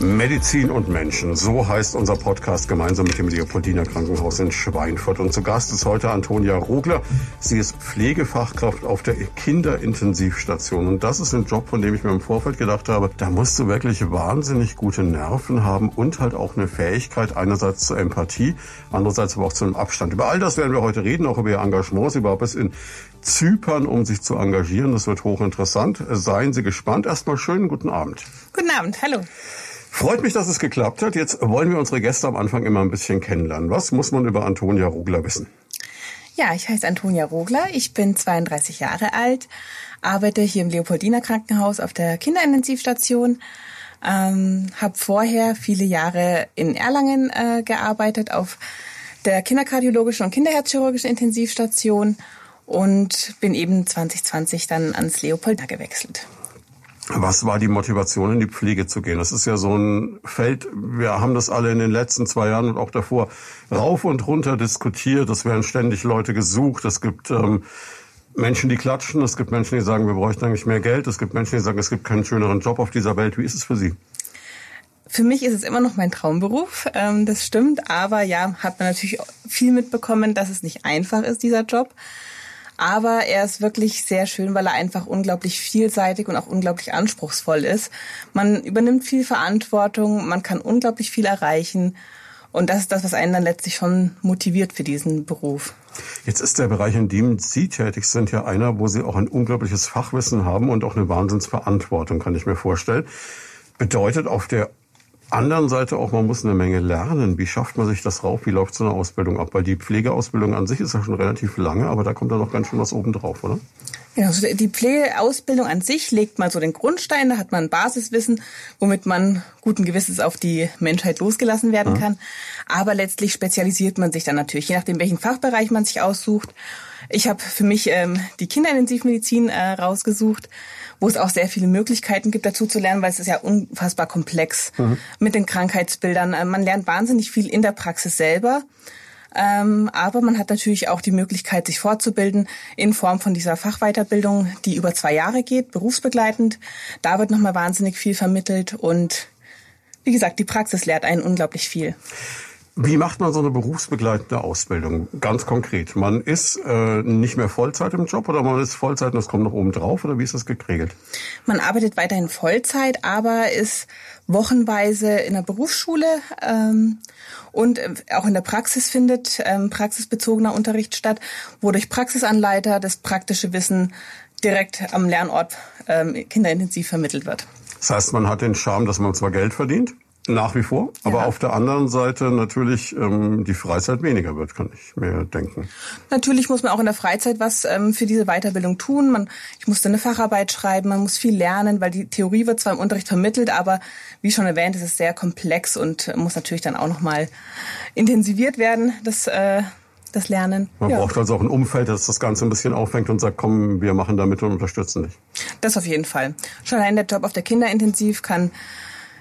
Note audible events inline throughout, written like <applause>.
Medizin und Menschen, so heißt unser Podcast gemeinsam mit dem Leopoldiner Krankenhaus in Schweinfurt. Und zu Gast ist heute Antonia Rogler. Sie ist Pflegefachkraft auf der Kinderintensivstation. Und das ist ein Job, von dem ich mir im Vorfeld gedacht habe, da musst du wirklich wahnsinnig gute Nerven haben und halt auch eine Fähigkeit einerseits zur Empathie, andererseits aber auch zu einem Abstand. Über all das werden wir heute reden, auch über ihr Engagement. War bis in Zypern, um sich zu engagieren. Das wird hochinteressant. Seien Sie gespannt. Erstmal schönen guten Abend. Guten Abend, hallo. Freut mich, dass es geklappt hat. Jetzt wollen wir unsere Gäste am Anfang immer ein bisschen kennenlernen. Was muss man über Antonia Rogler wissen? Ja, ich heiße Antonia Rogler. Ich bin 32 Jahre alt, arbeite hier im Leopoldiner Krankenhaus auf der Kinderintensivstation. Ähm, habe vorher viele Jahre in Erlangen äh, gearbeitet auf der kinderkardiologischen und kinderherzchirurgischen Intensivstation und bin eben 2020 dann ans Leopoldina gewechselt. Was war die Motivation, in die Pflege zu gehen? Das ist ja so ein Feld, wir haben das alle in den letzten zwei Jahren und auch davor rauf und runter diskutiert. Es werden ständig Leute gesucht. Es gibt ähm, Menschen, die klatschen. Es gibt Menschen, die sagen, wir bräuchten eigentlich mehr Geld. Es gibt Menschen, die sagen, es gibt keinen schöneren Job auf dieser Welt. Wie ist es für Sie? Für mich ist es immer noch mein Traumberuf, ähm, das stimmt. Aber ja, hat man natürlich viel mitbekommen, dass es nicht einfach ist, dieser Job. Aber er ist wirklich sehr schön, weil er einfach unglaublich vielseitig und auch unglaublich anspruchsvoll ist. Man übernimmt viel Verantwortung, man kann unglaublich viel erreichen. Und das ist das, was einen dann letztlich schon motiviert für diesen Beruf. Jetzt ist der Bereich, in dem Sie tätig sind, ja einer, wo Sie auch ein unglaubliches Fachwissen haben und auch eine Wahnsinnsverantwortung, kann ich mir vorstellen. Bedeutet auf der anderen Seite auch, man muss eine Menge lernen. Wie schafft man sich das rauf? Wie läuft so eine Ausbildung ab? Weil die Pflegeausbildung an sich ist ja schon relativ lange, aber da kommt dann noch ganz schön was oben drauf, oder? Ja, also die Pflegeausbildung an sich legt mal so den Grundstein, da hat man Basiswissen, womit man guten Gewisses auf die Menschheit losgelassen werden kann. Aber letztlich spezialisiert man sich dann natürlich, je nachdem, welchen Fachbereich man sich aussucht. Ich habe für mich ähm, die Kinderintensivmedizin äh, rausgesucht wo es auch sehr viele Möglichkeiten gibt, dazu zu lernen, weil es ist ja unfassbar komplex mhm. mit den Krankheitsbildern. Äh, man lernt wahnsinnig viel in der Praxis selber. Ähm, aber man hat natürlich auch die Möglichkeit, sich fortzubilden in Form von dieser Fachweiterbildung, die über zwei Jahre geht, berufsbegleitend. Da wird nochmal wahnsinnig viel vermittelt und wie gesagt, die Praxis lehrt einen unglaublich viel. Wie macht man so eine berufsbegleitende Ausbildung? Ganz konkret. Man ist äh, nicht mehr Vollzeit im Job oder man ist Vollzeit und es kommt noch oben drauf oder wie ist das geregelt? Man arbeitet weiterhin Vollzeit, aber ist wochenweise in der Berufsschule ähm, und äh, auch in der Praxis findet ähm, praxisbezogener Unterricht statt, wo durch Praxisanleiter das praktische Wissen direkt am Lernort ähm, kinderintensiv vermittelt wird. Das heißt, man hat den Charme, dass man zwar Geld verdient, nach wie vor. Aber ja. auf der anderen Seite natürlich ähm, die Freizeit weniger wird, kann ich mir denken. Natürlich muss man auch in der Freizeit was ähm, für diese Weiterbildung tun. Man, ich musste eine Facharbeit schreiben, man muss viel lernen, weil die Theorie wird zwar im Unterricht vermittelt, aber wie schon erwähnt, ist es sehr komplex und muss natürlich dann auch nochmal intensiviert werden, das, äh, das Lernen. Man ja. braucht also auch ein Umfeld, das das Ganze ein bisschen auffängt und sagt, komm, wir machen damit und unterstützen dich. Das auf jeden Fall. Schon allein der Job auf der Kinderintensiv kann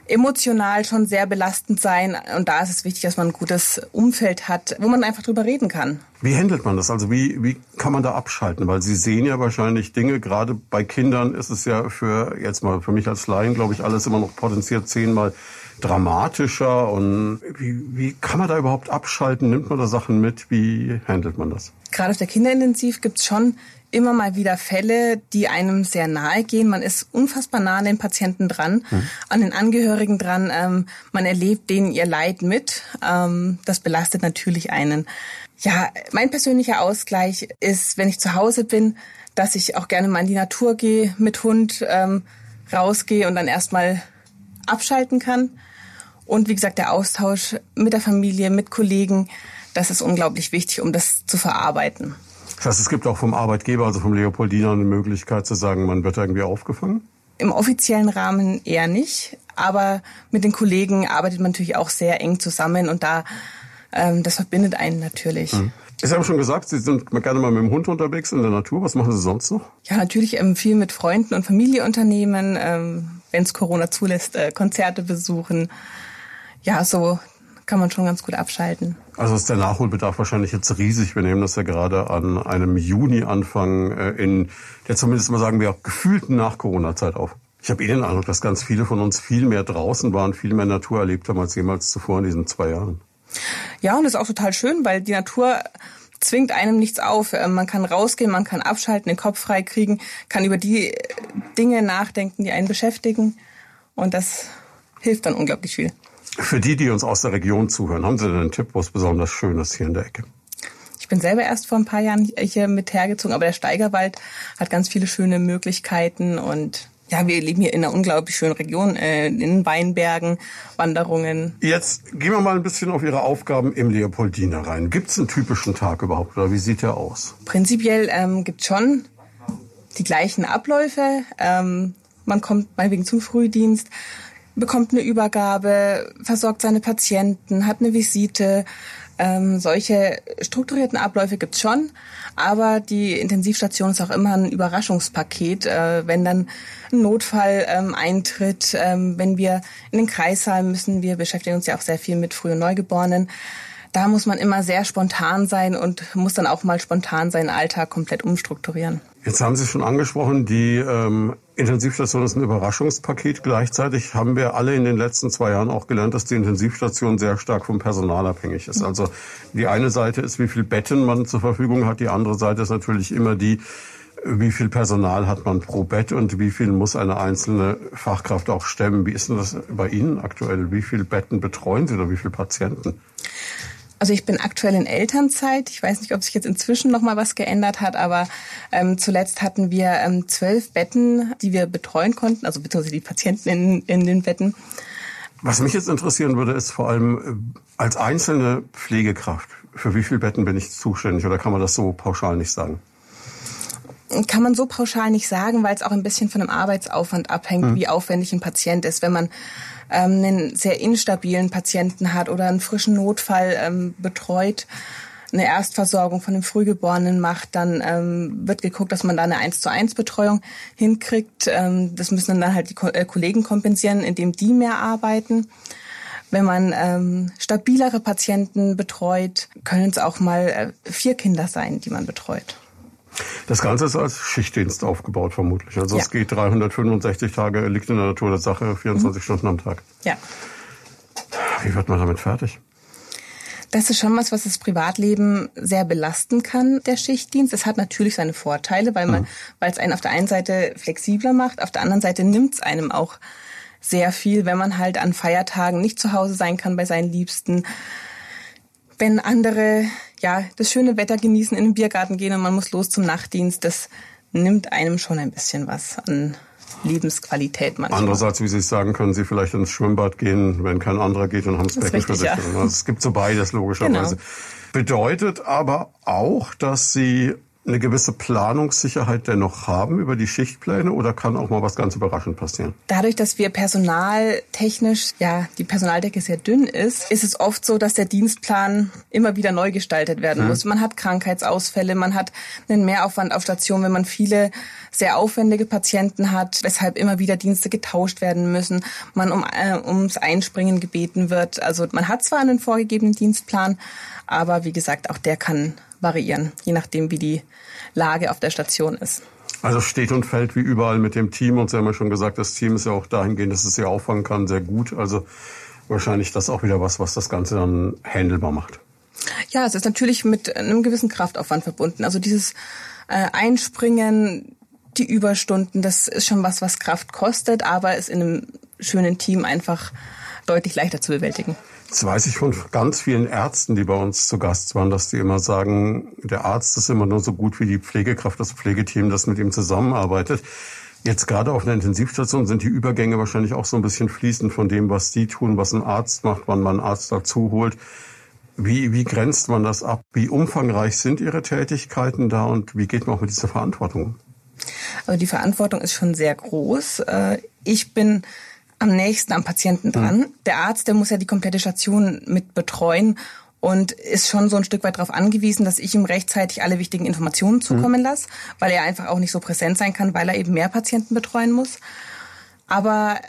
emotional schon sehr belastend sein. Und da ist es wichtig, dass man ein gutes Umfeld hat, wo man einfach drüber reden kann. Wie handelt man das? Also wie, wie kann man da abschalten? Weil Sie sehen ja wahrscheinlich Dinge, gerade bei Kindern ist es ja für, jetzt mal für mich als Laien, glaube ich, alles immer noch potenziert zehnmal dramatischer. Und wie, wie kann man da überhaupt abschalten? Nimmt man da Sachen mit? Wie handelt man das? Gerade auf der Kinderintensiv gibt's schon immer mal wieder Fälle, die einem sehr nahe gehen. Man ist unfassbar nah an den Patienten dran, mhm. an den Angehörigen dran. Ähm, man erlebt denen ihr Leid mit. Ähm, das belastet natürlich einen. Ja, mein persönlicher Ausgleich ist, wenn ich zu Hause bin, dass ich auch gerne mal in die Natur gehe, mit Hund ähm, rausgehe und dann erstmal abschalten kann. Und wie gesagt, der Austausch mit der Familie, mit Kollegen, das ist unglaublich wichtig, um das zu verarbeiten. Das heißt, es gibt auch vom Arbeitgeber, also vom Leopoldiner, eine Möglichkeit zu sagen, man wird irgendwie aufgefangen? Im offiziellen Rahmen eher nicht, aber mit den Kollegen arbeitet man natürlich auch sehr eng zusammen und da ähm, das verbindet einen natürlich. Mhm. Sie haben schon gesagt, Sie sind gerne mal mit dem Hund unterwegs in der Natur. Was machen Sie sonst noch? Ja, natürlich ähm, viel mit Freunden und Familie unternehmen, ähm, wenn es Corona zulässt, äh, Konzerte besuchen. Ja, so kann man schon ganz gut abschalten. Also ist der Nachholbedarf wahrscheinlich jetzt riesig. Wir nehmen das ja gerade an einem Juni-Anfang äh, in der zumindest mal sagen wir auch gefühlten Nach-Corona-Zeit auf. Ich habe eh den Eindruck, dass ganz viele von uns viel mehr draußen waren, viel mehr Natur erlebt haben als jemals zuvor in diesen zwei Jahren. Ja, und das ist auch total schön, weil die Natur zwingt einem nichts auf. Ähm, man kann rausgehen, man kann abschalten, den Kopf frei kriegen, kann über die Dinge nachdenken, die einen beschäftigen. Und das hilft dann unglaublich viel. Für die, die uns aus der Region zuhören, haben Sie denn einen Tipp, wo es besonders schön ist hier in der Ecke? Ich bin selber erst vor ein paar Jahren hier mit hergezogen, aber der Steigerwald hat ganz viele schöne Möglichkeiten und ja, wir leben hier in einer unglaublich schönen Region, äh, in Weinbergen, Wanderungen. Jetzt gehen wir mal ein bisschen auf Ihre Aufgaben im Leopoldiner rein. Gibt es einen typischen Tag überhaupt oder wie sieht der aus? Prinzipiell ähm, gibt schon die gleichen Abläufe. Ähm, man kommt meinetwegen zum Frühdienst, bekommt eine Übergabe, versorgt seine Patienten, hat eine Visite. Ähm, solche strukturierten Abläufe gibt's schon, aber die Intensivstation ist auch immer ein Überraschungspaket, äh, wenn dann ein Notfall ähm, eintritt, ähm, wenn wir in den Kreissaal müssen. Wir beschäftigen uns ja auch sehr viel mit Früh- und Neugeborenen da muss man immer sehr spontan sein und muss dann auch mal spontan seinen Alltag komplett umstrukturieren. Jetzt haben Sie schon angesprochen, die ähm, Intensivstation ist ein Überraschungspaket. Gleichzeitig haben wir alle in den letzten zwei Jahren auch gelernt, dass die Intensivstation sehr stark vom Personal abhängig ist. Also die eine Seite ist, wie viel Betten man zur Verfügung hat. Die andere Seite ist natürlich immer die, wie viel Personal hat man pro Bett und wie viel muss eine einzelne Fachkraft auch stemmen. Wie ist denn das bei Ihnen aktuell? Wie viele Betten betreuen Sie oder wie viele Patienten? Also ich bin aktuell in Elternzeit. Ich weiß nicht, ob sich jetzt inzwischen noch mal was geändert hat, aber ähm, zuletzt hatten wir ähm, zwölf Betten, die wir betreuen konnten, also beziehungsweise die Patienten in, in den Betten. Was mich jetzt interessieren würde, ist vor allem äh, als einzelne Pflegekraft, für wie viele Betten bin ich zuständig oder kann man das so pauschal nicht sagen? kann man so pauschal nicht sagen, weil es auch ein bisschen von dem Arbeitsaufwand abhängt, mhm. wie aufwendig ein Patient ist. Wenn man ähm, einen sehr instabilen Patienten hat oder einen frischen Notfall ähm, betreut, eine Erstversorgung von dem Frühgeborenen macht, dann ähm, wird geguckt, dass man da eine 1 zu 1 Betreuung hinkriegt. Ähm, das müssen dann halt die Ko äh, Kollegen kompensieren, indem die mehr arbeiten. Wenn man ähm, stabilere Patienten betreut, können es auch mal äh, vier Kinder sein, die man betreut. Das Ganze ist als Schichtdienst aufgebaut vermutlich. Also ja. es geht 365 Tage, liegt in der Natur der Sache, 24 mhm. Stunden am Tag. Ja. Wie wird man damit fertig? Das ist schon was, was das Privatleben sehr belasten kann, der Schichtdienst. Es hat natürlich seine Vorteile, weil man, mhm. weil es einen auf der einen Seite flexibler macht, auf der anderen Seite nimmt es einem auch sehr viel, wenn man halt an Feiertagen nicht zu Hause sein kann bei seinen Liebsten wenn andere ja das schöne Wetter genießen, in den Biergarten gehen und man muss los zum Nachtdienst, das nimmt einem schon ein bisschen was an Lebensqualität manchmal. Andererseits, wie Sie sagen, können Sie vielleicht ins Schwimmbad gehen, wenn kein anderer geht und haben das, das Becken für sich. Ja. Also es gibt so beides logischerweise. Genau. Bedeutet aber auch, dass Sie eine gewisse Planungssicherheit dennoch haben über die Schichtpläne oder kann auch mal was ganz überraschend passieren? Dadurch, dass wir personaltechnisch, ja, die Personaldecke sehr dünn ist, ist es oft so, dass der Dienstplan immer wieder neu gestaltet werden mhm. muss. Man hat Krankheitsausfälle, man hat einen Mehraufwand auf Station, wenn man viele sehr aufwendige Patienten hat, weshalb immer wieder Dienste getauscht werden müssen, man um, äh, ums Einspringen gebeten wird. Also man hat zwar einen vorgegebenen Dienstplan, aber wie gesagt, auch der kann variieren, je nachdem, wie die Lage auf der Station ist. Also steht und fällt wie überall mit dem Team. Und Sie haben ja schon gesagt, das Team ist ja auch dahingehend, dass es sie auffangen kann, sehr gut. Also wahrscheinlich das auch wieder was, was das Ganze dann handelbar macht. Ja, es ist natürlich mit einem gewissen Kraftaufwand verbunden. Also dieses äh, Einspringen, die Überstunden, das ist schon was, was Kraft kostet, aber ist in einem schönen Team einfach deutlich leichter zu bewältigen. Das weiß ich von ganz vielen Ärzten, die bei uns zu Gast waren, dass die immer sagen, der Arzt ist immer nur so gut wie die Pflegekraft, das Pflegeteam, das mit ihm zusammenarbeitet. Jetzt gerade auf einer Intensivstation sind die Übergänge wahrscheinlich auch so ein bisschen fließend von dem, was die tun, was ein Arzt macht, wann man einen Arzt dazu holt. Wie, wie grenzt man das ab? Wie umfangreich sind Ihre Tätigkeiten da und wie geht man auch mit dieser Verantwortung um? Also die Verantwortung ist schon sehr groß. Äh, ich bin am nächsten am Patienten dran. Mhm. Der Arzt, der muss ja die komplette Station mit betreuen und ist schon so ein Stück weit darauf angewiesen, dass ich ihm rechtzeitig alle wichtigen Informationen zukommen mhm. lasse, weil er einfach auch nicht so präsent sein kann, weil er eben mehr Patienten betreuen muss. Aber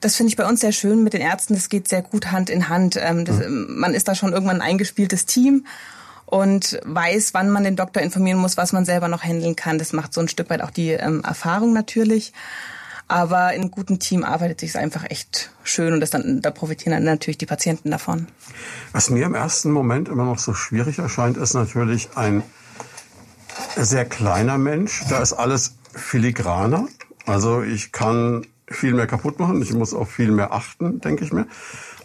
das finde ich bei uns sehr schön mit den Ärzten. Das geht sehr gut Hand in Hand. Ähm, das, mhm. Man ist da schon irgendwann ein eingespieltes Team und weiß, wann man den Doktor informieren muss, was man selber noch handeln kann. Das macht so ein Stück weit auch die ähm, Erfahrung natürlich. Aber in einem guten Team arbeitet sich einfach echt schön und das dann, da profitieren dann natürlich die Patienten davon. Was mir im ersten Moment immer noch so schwierig erscheint, ist natürlich ein sehr kleiner Mensch. Da ist alles filigraner. Also ich kann viel mehr kaputt machen. Ich muss auf viel mehr achten, denke ich mir.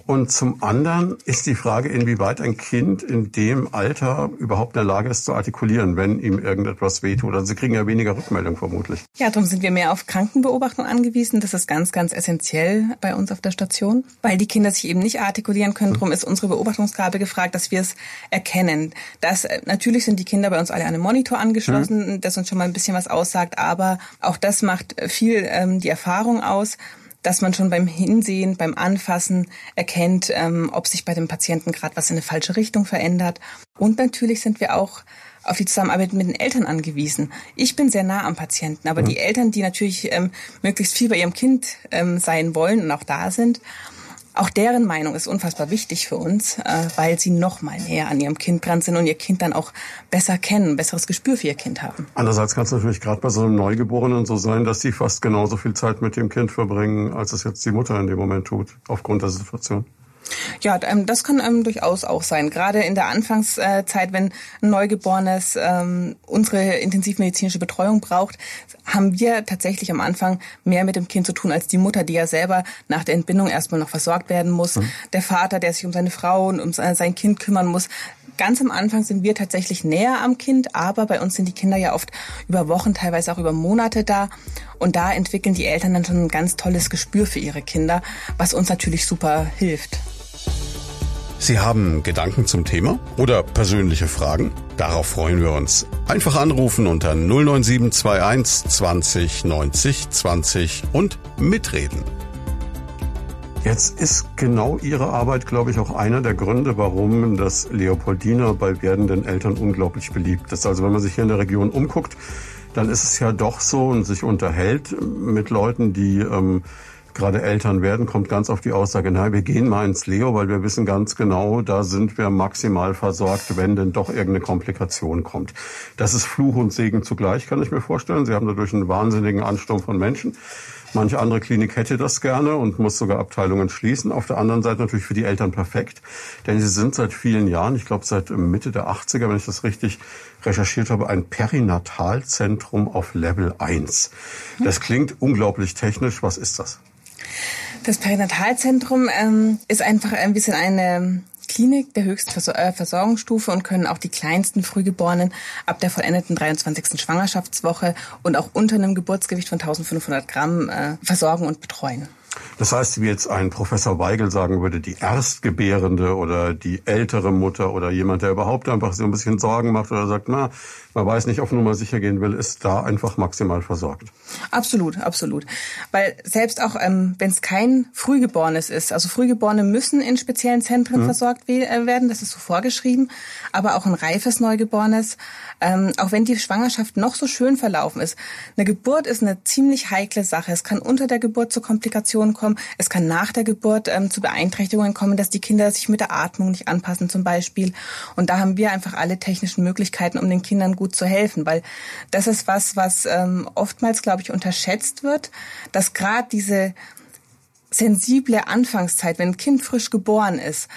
Und zum anderen ist die Frage, inwieweit ein Kind in dem Alter überhaupt in der Lage ist zu artikulieren, wenn ihm irgendetwas wehtut. Also sie kriegen ja weniger Rückmeldung vermutlich. Ja, darum sind wir mehr auf Krankenbeobachtung angewiesen. Das ist ganz, ganz essentiell bei uns auf der Station, weil die Kinder sich eben nicht artikulieren können. Darum ist unsere Beobachtungsgabe gefragt, dass wir es erkennen. Das, äh, natürlich sind die Kinder bei uns alle an einem Monitor angeschlossen, mhm. das uns schon mal ein bisschen was aussagt, aber auch das macht viel ähm, die Erfahrung aus dass man schon beim Hinsehen, beim Anfassen erkennt, ähm, ob sich bei dem Patienten gerade was in eine falsche Richtung verändert. Und natürlich sind wir auch auf die Zusammenarbeit mit den Eltern angewiesen. Ich bin sehr nah am Patienten, aber mhm. die Eltern, die natürlich ähm, möglichst viel bei ihrem Kind ähm, sein wollen und auch da sind, auch deren Meinung ist unfassbar wichtig für uns, äh, weil sie noch mal näher an ihrem Kind dran sind und ihr Kind dann auch besser kennen, besseres Gespür für ihr Kind haben. Andererseits kann es natürlich gerade bei so einem Neugeborenen so sein, dass sie fast genauso viel Zeit mit dem Kind verbringen, als es jetzt die Mutter in dem Moment tut, aufgrund der Situation. Ja, ähm, das kann ähm, durchaus auch sein. Gerade in der Anfangszeit, wenn ein Neugeborenes ähm, unsere intensivmedizinische Betreuung braucht, haben wir tatsächlich am Anfang mehr mit dem Kind zu tun als die Mutter, die ja selber nach der Entbindung erstmal noch versorgt werden muss. Mhm. Der Vater, der sich um seine Frau und um sein Kind kümmern muss. Ganz am Anfang sind wir tatsächlich näher am Kind, aber bei uns sind die Kinder ja oft über Wochen, teilweise auch über Monate da. Und da entwickeln die Eltern dann schon ein ganz tolles Gespür für ihre Kinder, was uns natürlich super hilft. Sie haben Gedanken zum Thema oder persönliche Fragen? Darauf freuen wir uns. Einfach anrufen unter 09721 20 90 20 und mitreden. Jetzt ist genau Ihre Arbeit, glaube ich, auch einer der Gründe, warum das Leopoldiner bei werdenden Eltern unglaublich beliebt ist. Also wenn man sich hier in der Region umguckt, dann ist es ja doch so und sich unterhält mit Leuten, die ähm, gerade Eltern werden, kommt ganz auf die Aussage, nein, wir gehen mal ins Leo, weil wir wissen ganz genau, da sind wir maximal versorgt, wenn denn doch irgendeine Komplikation kommt. Das ist Fluch und Segen zugleich, kann ich mir vorstellen. Sie haben dadurch einen wahnsinnigen Ansturm von Menschen. Manche andere Klinik hätte das gerne und muss sogar Abteilungen schließen. Auf der anderen Seite natürlich für die Eltern perfekt, denn sie sind seit vielen Jahren, ich glaube seit Mitte der 80er, wenn ich das richtig recherchiert habe, ein Perinatalzentrum auf Level 1. Das klingt unglaublich technisch. Was ist das? Das Perinatalzentrum ähm, ist einfach ein bisschen eine Klinik der höchsten äh, Versorgungsstufe und können auch die kleinsten Frühgeborenen ab der vollendeten 23. Schwangerschaftswoche und auch unter einem Geburtsgewicht von 1500 Gramm äh, versorgen und betreuen. Das heißt, wie jetzt ein Professor Weigel sagen würde, die Erstgebärende oder die ältere Mutter oder jemand, der überhaupt einfach so ein bisschen Sorgen macht oder sagt, na, man weiß nicht, auf Nummer sicher gehen will, ist da einfach maximal versorgt. Absolut, absolut. Weil selbst auch, ähm, wenn es kein Frühgeborenes ist, also Frühgeborene müssen in speziellen Zentren mhm. versorgt äh, werden, das ist so vorgeschrieben, aber auch ein reifes Neugeborenes, ähm, auch wenn die Schwangerschaft noch so schön verlaufen ist. Eine Geburt ist eine ziemlich heikle Sache. Es kann unter der Geburt zu Komplikationen kommen, es kann nach der Geburt ähm, zu Beeinträchtigungen kommen, dass die Kinder sich mit der Atmung nicht anpassen zum Beispiel. Und da haben wir einfach alle technischen Möglichkeiten, um den Kindern gut zu helfen, weil das ist was, was ähm, oftmals, glaube ich, unterschätzt wird, dass gerade diese sensible Anfangszeit, wenn ein Kind frisch geboren ist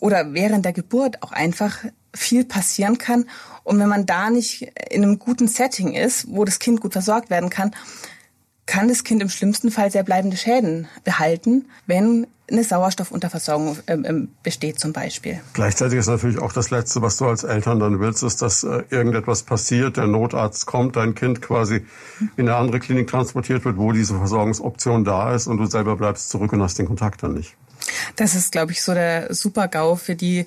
oder während der Geburt auch einfach viel passieren kann. Und wenn man da nicht in einem guten Setting ist, wo das Kind gut versorgt werden kann, kann das Kind im schlimmsten Fall sehr bleibende Schäden behalten, wenn eine Sauerstoffunterversorgung ähm, ähm, besteht zum Beispiel. Gleichzeitig ist natürlich auch das Letzte, was du als Eltern dann willst, ist, dass äh, irgendetwas passiert, der Notarzt kommt, dein Kind quasi in eine andere Klinik transportiert wird, wo diese Versorgungsoption da ist und du selber bleibst zurück und hast den Kontakt dann nicht. Das ist, glaube ich, so der Super-GAU für die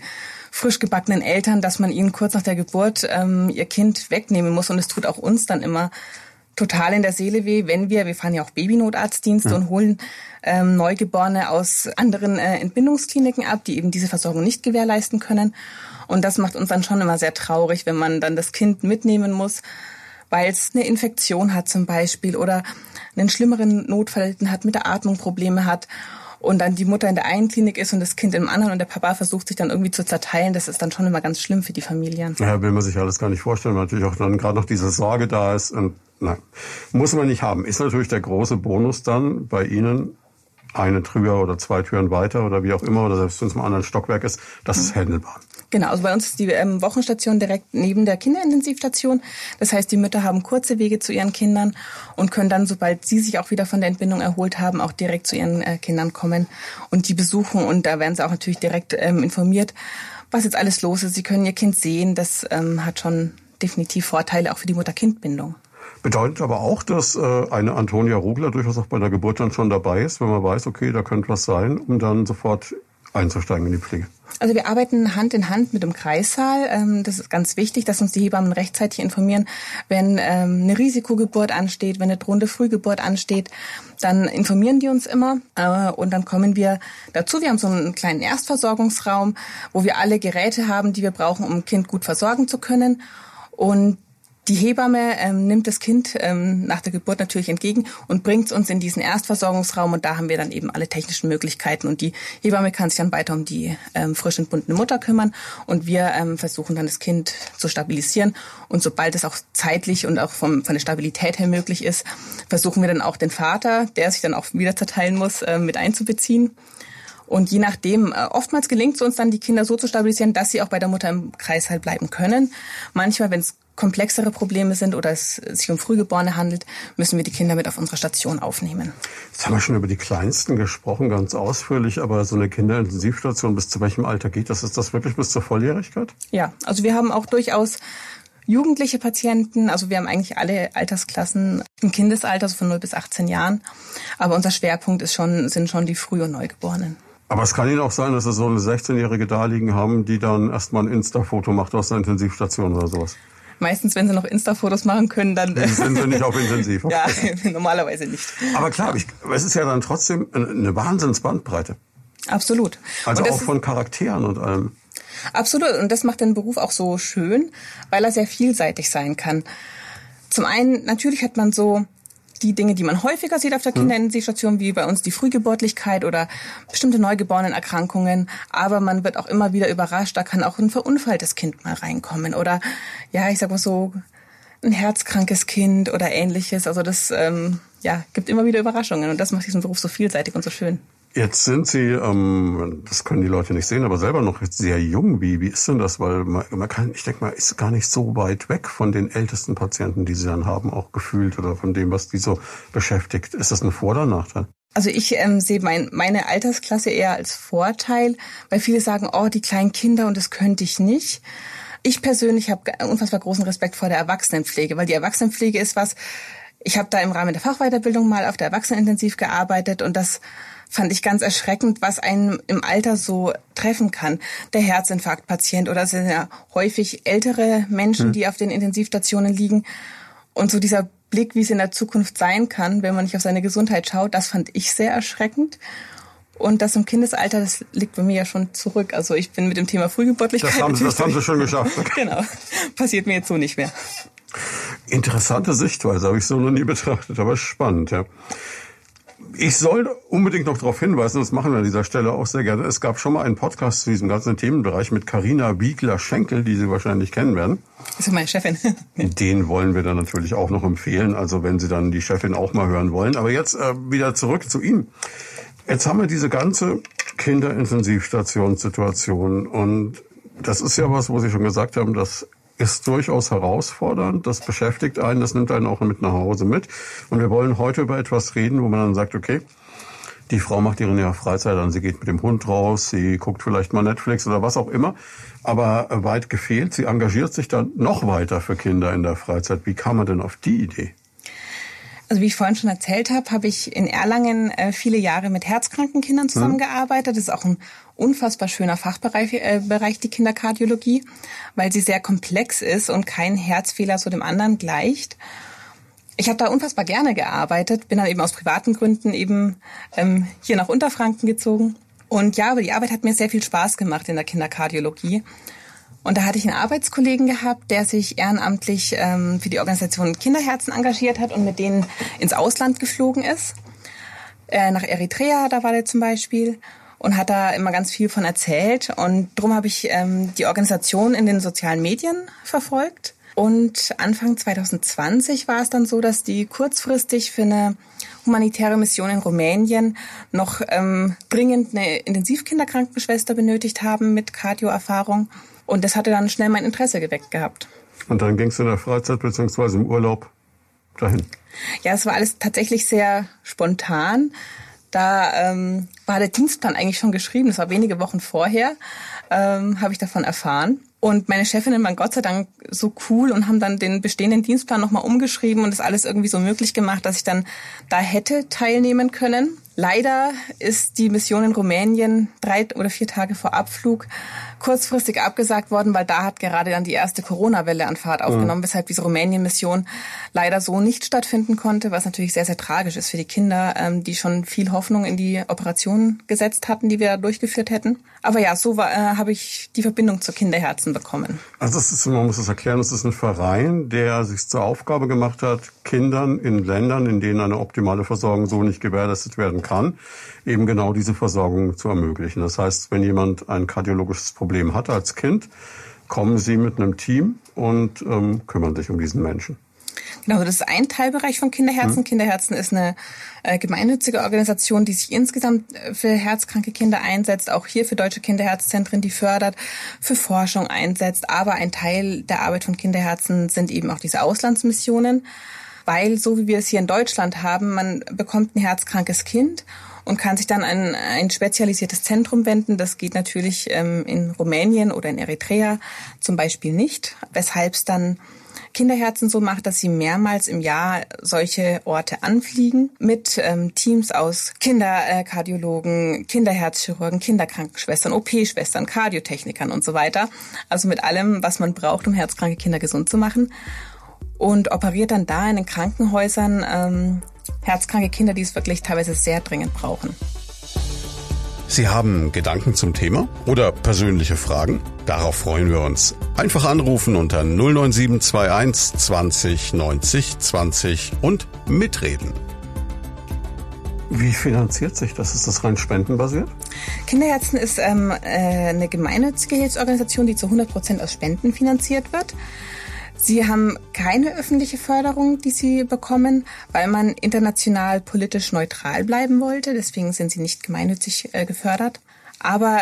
frisch gebackenen Eltern, dass man ihnen kurz nach der Geburt ähm, ihr Kind wegnehmen muss. Und es tut auch uns dann immer total in der Seele weh, wenn wir, wir fahren ja auch Babynotarztdienste ja. und holen ähm, Neugeborene aus anderen äh, Entbindungskliniken ab, die eben diese Versorgung nicht gewährleisten können. Und das macht uns dann schon immer sehr traurig, wenn man dann das Kind mitnehmen muss, weil es eine Infektion hat zum Beispiel oder einen schlimmeren Notfall hat, mit der Atmung Probleme hat und dann die Mutter in der einen Klinik ist und das Kind im anderen und der Papa versucht sich dann irgendwie zu zerteilen, das ist dann schon immer ganz schlimm für die Familien. Ja, will man sich alles gar nicht vorstellen, weil natürlich auch dann gerade noch diese Sorge da ist und nein, muss man nicht haben. Ist natürlich der große Bonus dann bei Ihnen, eine Tür oder zwei Türen weiter oder wie auch immer oder selbst wenn es im anderen Stockwerk ist, das ist händelbar. Genau, also bei uns ist die ähm, Wochenstation direkt neben der Kinderintensivstation. Das heißt, die Mütter haben kurze Wege zu ihren Kindern und können dann, sobald sie sich auch wieder von der Entbindung erholt haben, auch direkt zu ihren äh, Kindern kommen und die besuchen. Und da werden sie auch natürlich direkt ähm, informiert, was jetzt alles los ist. Sie können ihr Kind sehen. Das ähm, hat schon definitiv Vorteile auch für die Mutter-Kind-Bindung. Bedeutet aber auch, dass äh, eine Antonia Rugler durchaus auch bei der Geburt dann schon dabei ist, wenn man weiß, okay, da könnte was sein, um dann sofort einzusteigen in die Pflege. Also wir arbeiten Hand in Hand mit dem Kreissaal. Ähm, das ist ganz wichtig, dass uns die Hebammen rechtzeitig informieren, wenn ähm, eine Risikogeburt ansteht, wenn eine drohende Frühgeburt ansteht. Dann informieren die uns immer äh, und dann kommen wir dazu. Wir haben so einen kleinen Erstversorgungsraum, wo wir alle Geräte haben, die wir brauchen, um ein Kind gut versorgen zu können. Und die Hebamme ähm, nimmt das Kind ähm, nach der Geburt natürlich entgegen und bringt es uns in diesen Erstversorgungsraum und da haben wir dann eben alle technischen Möglichkeiten und die Hebamme kann sich dann weiter um die ähm, frisch entbundene Mutter kümmern und wir ähm, versuchen dann das Kind zu stabilisieren und sobald es auch zeitlich und auch vom, von der Stabilität her möglich ist, versuchen wir dann auch den Vater, der sich dann auch wieder zerteilen muss, äh, mit einzubeziehen. Und je nachdem, äh, oftmals gelingt es uns dann, die Kinder so zu stabilisieren, dass sie auch bei der Mutter im Kreis halt bleiben können. Manchmal, wenn es komplexere Probleme sind oder es sich um Frühgeborene handelt, müssen wir die Kinder mit auf unsere Station aufnehmen. Jetzt haben wir schon über die Kleinsten gesprochen, ganz ausführlich, aber so eine Kinderintensivstation, bis zu welchem Alter geht das? Ist das wirklich bis zur Volljährigkeit? Ja, also wir haben auch durchaus jugendliche Patienten, also wir haben eigentlich alle Altersklassen im Kindesalter, so von 0 bis 18 Jahren, aber unser Schwerpunkt ist schon, sind schon die Früh- und Neugeborenen. Aber es kann Ihnen auch sein, dass Sie so eine 16-Jährige da liegen haben, die dann erstmal ein Insta-Foto macht aus der Intensivstation oder sowas meistens, wenn sie noch Insta-Fotos machen können, dann sind sie nicht auf intensiv. <laughs> ja, <laughs> normalerweise nicht. Aber klar, ich, es ist ja dann trotzdem eine Wahnsinnsbandbreite. Absolut. Also auch von Charakteren und allem. Absolut. Und das macht den Beruf auch so schön, weil er sehr vielseitig sein kann. Zum einen, natürlich hat man so die Dinge, die man häufiger sieht auf der hm. Kinderintensivstation, wie bei uns die Frühgeburtlichkeit oder bestimmte Neugeborenenerkrankungen. Aber man wird auch immer wieder überrascht, da kann auch ein verunfalltes Kind mal reinkommen oder, ja, ich sag mal so, ein herzkrankes Kind oder ähnliches. Also das, ähm, ja, gibt immer wieder Überraschungen und das macht diesen Beruf so vielseitig und so schön. Jetzt sind Sie, ähm, das können die Leute nicht sehen, aber selber noch sehr jung. Wie, wie ist denn das? Weil man, man kann, ich denke mal, ist gar nicht so weit weg von den ältesten Patienten, die Sie dann haben, auch gefühlt oder von dem, was die so beschäftigt. Ist das ein Vor- oder Nachteil? Also ich ähm, sehe mein, meine Altersklasse eher als Vorteil, weil viele sagen, oh, die kleinen Kinder und das könnte ich nicht. Ich persönlich habe unfassbar großen Respekt vor der Erwachsenenpflege, weil die Erwachsenenpflege ist was, ich habe da im Rahmen der Fachweiterbildung mal auf der Erwachsenenintensiv gearbeitet und das fand ich ganz erschreckend, was einen im Alter so treffen kann. Der Herzinfarktpatient oder es sind ja häufig ältere Menschen, hm. die auf den Intensivstationen liegen. Und so dieser Blick, wie es in der Zukunft sein kann, wenn man nicht auf seine Gesundheit schaut, das fand ich sehr erschreckend. Und das im Kindesalter, das liegt bei mir ja schon zurück. Also ich bin mit dem Thema Frühgeburtlichkeit. Das haben Sie, das haben Sie schon geschafft. <laughs> genau. Passiert mir jetzt so nicht mehr. Interessante Sichtweise, habe ich so noch nie betrachtet, aber spannend, ja. Ich soll unbedingt noch darauf hinweisen, das machen wir an dieser Stelle auch sehr gerne. Es gab schon mal einen Podcast zu diesem ganzen Themenbereich mit Karina Biegler-Schenkel, die Sie wahrscheinlich kennen werden. Das ist meine Chefin. <laughs> Den wollen wir dann natürlich auch noch empfehlen, also wenn Sie dann die Chefin auch mal hören wollen. Aber jetzt äh, wieder zurück zu Ihnen. Jetzt haben wir diese ganze Kinderintensivstationssituation und das ist ja was, wo Sie schon gesagt haben, dass ist durchaus herausfordernd. Das beschäftigt einen, das nimmt einen auch mit nach Hause mit. Und wir wollen heute über etwas reden, wo man dann sagt, okay, die Frau macht ihre Freizeit an, sie geht mit dem Hund raus, sie guckt vielleicht mal Netflix oder was auch immer. Aber weit gefehlt, sie engagiert sich dann noch weiter für Kinder in der Freizeit. Wie kam man denn auf die Idee? Also wie ich vorhin schon erzählt habe, habe ich in Erlangen äh, viele Jahre mit herzkranken Kindern zusammengearbeitet. Das ist auch ein unfassbar schöner Fachbereich, äh, Bereich, die Kinderkardiologie, weil sie sehr komplex ist und kein Herzfehler zu dem anderen gleicht. Ich habe da unfassbar gerne gearbeitet, bin dann eben aus privaten Gründen eben ähm, hier nach Unterfranken gezogen. Und ja, aber die Arbeit hat mir sehr viel Spaß gemacht in der Kinderkardiologie. Und da hatte ich einen Arbeitskollegen gehabt, der sich ehrenamtlich ähm, für die Organisation Kinderherzen engagiert hat und mit denen ins Ausland geflogen ist. Äh, nach Eritrea, da war der zum Beispiel und hat da immer ganz viel von erzählt. Und darum habe ich ähm, die Organisation in den sozialen Medien verfolgt. Und Anfang 2020 war es dann so, dass die kurzfristig für eine humanitäre Mission in Rumänien noch ähm, dringend eine Intensivkinderkrankenschwester benötigt haben mit Cardio-Erfahrung. Und das hatte dann schnell mein Interesse geweckt gehabt. Und dann ging es in der Freizeit bzw. im Urlaub dahin? Ja, es war alles tatsächlich sehr spontan. Da ähm, war der Dienstplan eigentlich schon geschrieben. Das war wenige Wochen vorher, ähm, habe ich davon erfahren. Und meine Chefinnen waren Gott sei Dank so cool und haben dann den bestehenden Dienstplan nochmal umgeschrieben und das alles irgendwie so möglich gemacht, dass ich dann da hätte teilnehmen können. Leider ist die Mission in Rumänien drei oder vier Tage vor Abflug kurzfristig abgesagt worden, weil da hat gerade dann die erste Corona-Welle an Fahrt aufgenommen, mhm. weshalb diese Rumänien-Mission leider so nicht stattfinden konnte, was natürlich sehr, sehr tragisch ist für die Kinder, ähm, die schon viel Hoffnung in die Operation gesetzt hatten, die wir da durchgeführt hätten. Aber ja, so war, äh, habe ich die Verbindung zu Kinderherzen bekommen. Also das ist, man muss es erklären, das ist ein Verein, der sich zur Aufgabe gemacht hat, Kindern in Ländern, in denen eine optimale Versorgung so nicht gewährleistet werden kann, eben genau diese Versorgung zu ermöglichen. Das heißt, wenn jemand ein kardiologisches Problem hat als Kind, kommen sie mit einem Team und ähm, kümmern sich um diesen Menschen. Genau, das ist ein Teilbereich von Kinderherzen. Mhm. Kinderherzen ist eine äh, gemeinnützige Organisation, die sich insgesamt äh, für herzkranke Kinder einsetzt, auch hier für deutsche Kinderherzzentren, die fördert, für Forschung einsetzt. Aber ein Teil der Arbeit von Kinderherzen sind eben auch diese Auslandsmissionen, weil so wie wir es hier in Deutschland haben, man bekommt ein herzkrankes Kind und kann sich dann an ein spezialisiertes Zentrum wenden. Das geht natürlich ähm, in Rumänien oder in Eritrea zum Beispiel nicht, weshalb es dann Kinderherzen so macht, dass sie mehrmals im Jahr solche Orte anfliegen mit ähm, Teams aus Kinderkardiologen, Kinderherzchirurgen, Kinderkrankenschwestern, OP-Schwestern, Kardiotechnikern und so weiter. Also mit allem, was man braucht, um herzkranke Kinder gesund zu machen. Und operiert dann da in den Krankenhäusern ähm, herzkranke Kinder, die es wirklich teilweise sehr dringend brauchen. Sie haben Gedanken zum Thema oder persönliche Fragen? Darauf freuen wir uns. Einfach anrufen unter 09721 20 90 20 und mitreden. Wie finanziert sich das? Ist das rein spendenbasiert? Kinderherzen ist ähm, äh, eine gemeinnützige Hilfsorganisation, die zu 100 Prozent aus Spenden finanziert wird. Sie haben keine öffentliche Förderung, die Sie bekommen, weil man international politisch neutral bleiben wollte. Deswegen sind Sie nicht gemeinnützig äh, gefördert. Aber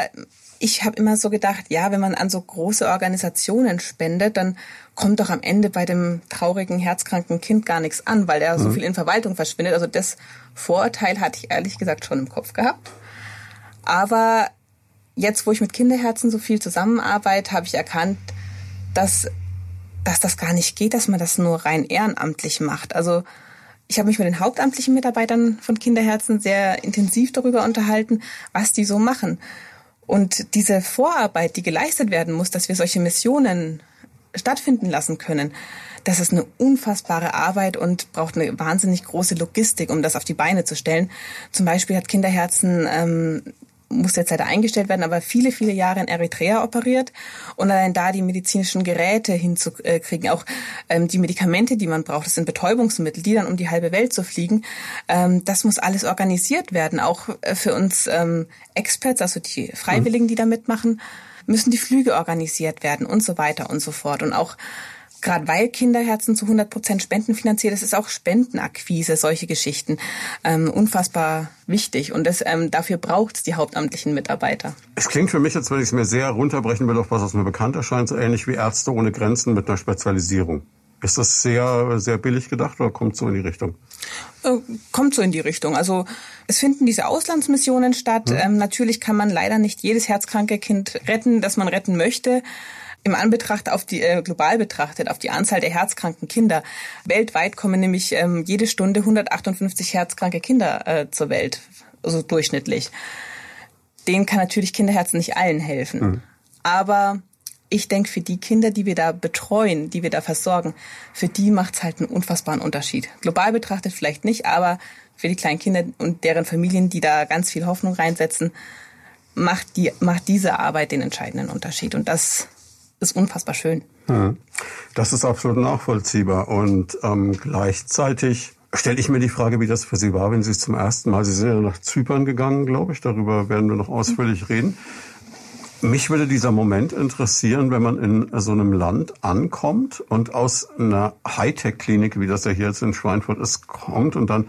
ich habe immer so gedacht, ja, wenn man an so große Organisationen spendet, dann kommt doch am Ende bei dem traurigen, herzkranken Kind gar nichts an, weil er mhm. so viel in Verwaltung verschwindet. Also das Vorurteil hatte ich ehrlich gesagt schon im Kopf gehabt. Aber jetzt, wo ich mit Kinderherzen so viel zusammenarbeite, habe ich erkannt, dass dass das gar nicht geht, dass man das nur rein ehrenamtlich macht. Also ich habe mich mit den hauptamtlichen Mitarbeitern von Kinderherzen sehr intensiv darüber unterhalten, was die so machen. Und diese Vorarbeit, die geleistet werden muss, dass wir solche Missionen stattfinden lassen können, das ist eine unfassbare Arbeit und braucht eine wahnsinnig große Logistik, um das auf die Beine zu stellen. Zum Beispiel hat Kinderherzen ähm, muss jetzt leider eingestellt werden, aber viele, viele Jahre in Eritrea operiert. Und allein da die medizinischen Geräte hinzukriegen, auch ähm, die Medikamente, die man braucht, das sind Betäubungsmittel, die dann um die halbe Welt zu fliegen, ähm, das muss alles organisiert werden, auch äh, für uns ähm, Experts, also die Freiwilligen, die da mitmachen, müssen die Flüge organisiert werden und so weiter und so fort. Und auch gerade weil Kinderherzen zu 100 Prozent spendenfinanziert ist, ist auch Spendenakquise, solche Geschichten ähm, unfassbar wichtig. Und das, ähm, dafür braucht es die hauptamtlichen Mitarbeiter. Es klingt für mich, als wenn ich es mir sehr runterbrechen will auf was, was mir bekannt erscheint, so ähnlich wie Ärzte ohne Grenzen mit einer Spezialisierung. Ist das sehr, sehr billig gedacht oder kommt so in die Richtung? Äh, kommt so in die Richtung. Also es finden diese Auslandsmissionen statt. Hm. Ähm, natürlich kann man leider nicht jedes herzkranke Kind retten, das man retten möchte im Anbetracht auf die äh, global betrachtet auf die Anzahl der herzkranken Kinder. Weltweit kommen nämlich ähm, jede Stunde 158 herzkranke Kinder äh, zur Welt, also durchschnittlich. Denen kann natürlich Kinderherzen nicht allen helfen. Mhm. Aber ich denke, für die Kinder, die wir da betreuen, die wir da versorgen, für die macht es halt einen unfassbaren Unterschied. Global betrachtet vielleicht nicht, aber für die kleinen Kinder und deren Familien, die da ganz viel Hoffnung reinsetzen, macht, die, macht diese Arbeit den entscheidenden Unterschied. Und das ist unfassbar schön. Das ist absolut nachvollziehbar und ähm, gleichzeitig stelle ich mir die Frage, wie das für Sie war, wenn Sie es zum ersten Mal, Sie sind ja nach Zypern gegangen, glaube ich, darüber werden wir noch ausführlich reden. Mich würde dieser Moment interessieren, wenn man in so einem Land ankommt und aus einer Hightech-Klinik, wie das ja hier jetzt in Schweinfurt ist, kommt und dann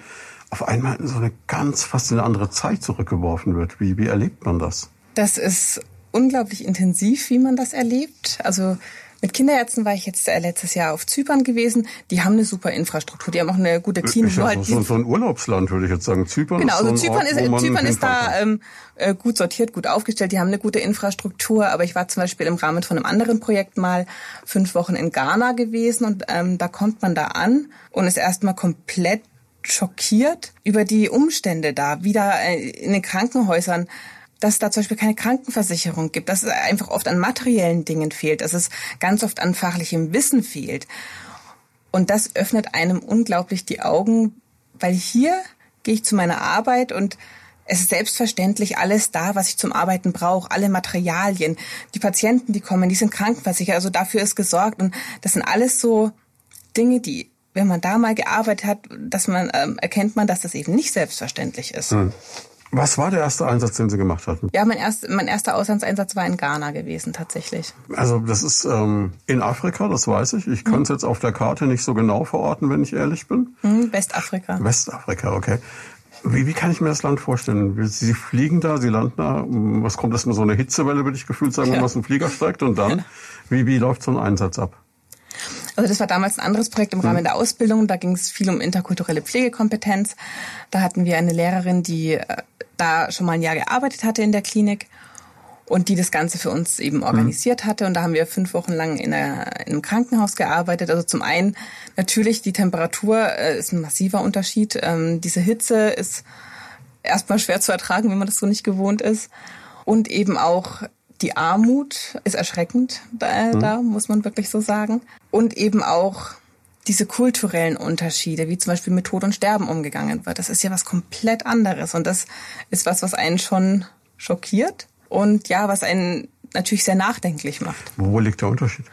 auf einmal in so eine ganz fast in eine andere Zeit zurückgeworfen wird. Wie, wie erlebt man das? Das ist unglaublich intensiv, wie man das erlebt. Also mit Kinderärzten war ich jetzt äh, letztes Jahr auf Zypern gewesen. Die haben eine super Infrastruktur. Die haben auch eine gute Klinik. Ist ja so, so, so ein Urlaubsland, würde ich jetzt sagen. Zypern genau, ist so also Zypern Ort, ist, Zypern ist da ähm, äh, gut sortiert, gut aufgestellt. Die haben eine gute Infrastruktur. Aber ich war zum Beispiel im Rahmen von einem anderen Projekt mal fünf Wochen in Ghana gewesen und ähm, da kommt man da an und ist erstmal komplett schockiert über die Umstände da, wie da äh, in den Krankenhäusern dass da zum Beispiel keine Krankenversicherung gibt, dass es einfach oft an materiellen Dingen fehlt, dass es ganz oft an fachlichem Wissen fehlt. Und das öffnet einem unglaublich die Augen, weil hier gehe ich zu meiner Arbeit und es ist selbstverständlich alles da, was ich zum Arbeiten brauche, alle Materialien. Die Patienten, die kommen, die sind krankenversichert, also dafür ist gesorgt. Und das sind alles so Dinge, die, wenn man da mal gearbeitet hat, dass man ähm, erkennt man, dass das eben nicht selbstverständlich ist. Hm. Was war der erste Einsatz, den Sie gemacht hatten? Ja, mein, erst, mein erster Auslandseinsatz war in Ghana gewesen, tatsächlich. Also das ist ähm, in Afrika, das weiß ich. Ich kann es jetzt auf der Karte nicht so genau verorten, wenn ich ehrlich bin. Mhm, Westafrika. Westafrika, okay. Wie, wie kann ich mir das Land vorstellen? Sie fliegen da, Sie landen da, was kommt erstmal so eine Hitzewelle, würde ich gefühlt sagen, wenn <laughs> man aus dem Flieger steigt und dann, wie, wie läuft so ein Einsatz ab? Also das war damals ein anderes Projekt im Rahmen der Ausbildung. Da ging es viel um interkulturelle Pflegekompetenz. Da hatten wir eine Lehrerin, die äh, da schon mal ein Jahr gearbeitet hatte in der Klinik und die das Ganze für uns eben organisiert hatte. Und da haben wir fünf Wochen lang in, einer, in einem Krankenhaus gearbeitet. Also zum einen natürlich die Temperatur äh, ist ein massiver Unterschied. Ähm, diese Hitze ist erstmal schwer zu ertragen, wenn man das so nicht gewohnt ist. Und eben auch die Armut ist erschreckend, da, mhm. da muss man wirklich so sagen. Und eben auch diese kulturellen Unterschiede, wie zum Beispiel mit Tod und Sterben umgegangen wird. Das ist ja was komplett anderes. Und das ist was, was einen schon schockiert und ja, was einen natürlich sehr nachdenklich macht. Wo liegt der Unterschied?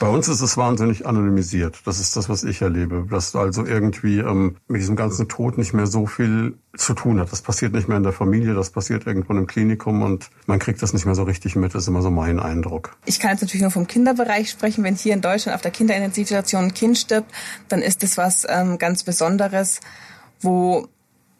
Bei uns ist es wahnsinnig anonymisiert. Das ist das, was ich erlebe. Dass also irgendwie ähm, mit diesem ganzen Tod nicht mehr so viel zu tun hat. Das passiert nicht mehr in der Familie, das passiert irgendwo im Klinikum und man kriegt das nicht mehr so richtig mit. Das ist immer so mein Eindruck. Ich kann jetzt natürlich nur vom Kinderbereich sprechen. Wenn hier in Deutschland auf der Kinderintensivstation ein Kind stirbt, dann ist es was ähm, ganz Besonderes, wo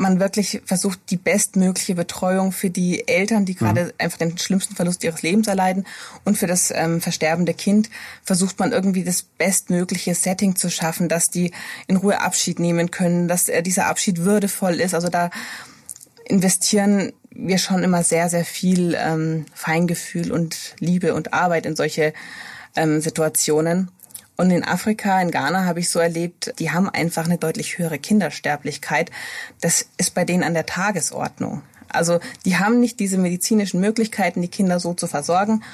man wirklich versucht, die bestmögliche Betreuung für die Eltern, die gerade mhm. einfach den schlimmsten Verlust ihres Lebens erleiden und für das ähm, versterbende Kind, versucht man irgendwie das bestmögliche Setting zu schaffen, dass die in Ruhe Abschied nehmen können, dass äh, dieser Abschied würdevoll ist. Also da investieren wir schon immer sehr, sehr viel ähm, Feingefühl und Liebe und Arbeit in solche ähm, Situationen. Und in Afrika, in Ghana habe ich so erlebt, die haben einfach eine deutlich höhere Kindersterblichkeit. Das ist bei denen an der Tagesordnung. Also die haben nicht diese medizinischen Möglichkeiten, die Kinder so zu versorgen.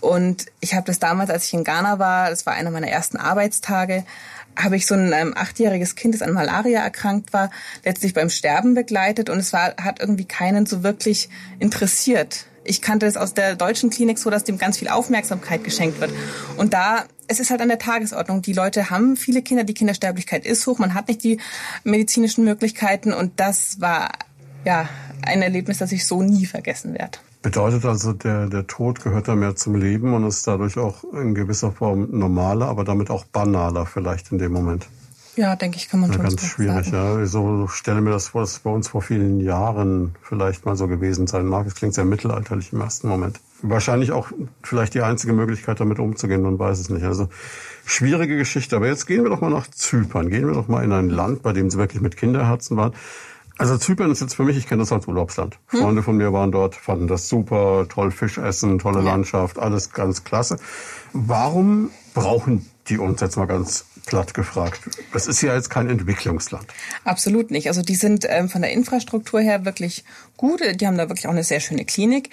Und ich habe das damals, als ich in Ghana war, das war einer meiner ersten Arbeitstage, habe ich so ein ähm, achtjähriges Kind, das an Malaria erkrankt war, letztlich beim Sterben begleitet und es war, hat irgendwie keinen so wirklich interessiert. Ich kannte es aus der deutschen Klinik so, dass dem ganz viel Aufmerksamkeit geschenkt wird. Und da, es ist halt an der Tagesordnung. Die Leute haben viele Kinder, die Kindersterblichkeit ist hoch, man hat nicht die medizinischen Möglichkeiten und das war, ja, ein Erlebnis, das ich so nie vergessen werde. Bedeutet also, der, der Tod gehört da mehr zum Leben und ist dadurch auch in gewisser Form normaler, aber damit auch banaler vielleicht in dem Moment. Ja, denke ich, kann man ja, schon Ganz so schwierig, sagen. ja. So stelle mir das vor, dass es bei uns vor vielen Jahren vielleicht mal so gewesen sein mag. Es klingt sehr mittelalterlich im ersten Moment. Wahrscheinlich auch vielleicht die einzige Möglichkeit, damit umzugehen, man weiß es nicht. Also schwierige Geschichte. Aber jetzt gehen wir doch mal nach Zypern. Gehen wir doch mal in ein Land, bei dem Sie wirklich mit Kinderherzen waren. Also Zypern ist jetzt für mich, ich kenne das als Urlaubsland. Hm. Freunde von mir waren dort, fanden das super, toll Fisch essen, tolle ja. Landschaft, alles ganz klasse. Warum brauchen die uns jetzt mal ganz platt gefragt. Das ist ja jetzt kein Entwicklungsland. Absolut nicht. Also die sind ähm, von der Infrastruktur her wirklich gut. Die haben da wirklich auch eine sehr schöne Klinik.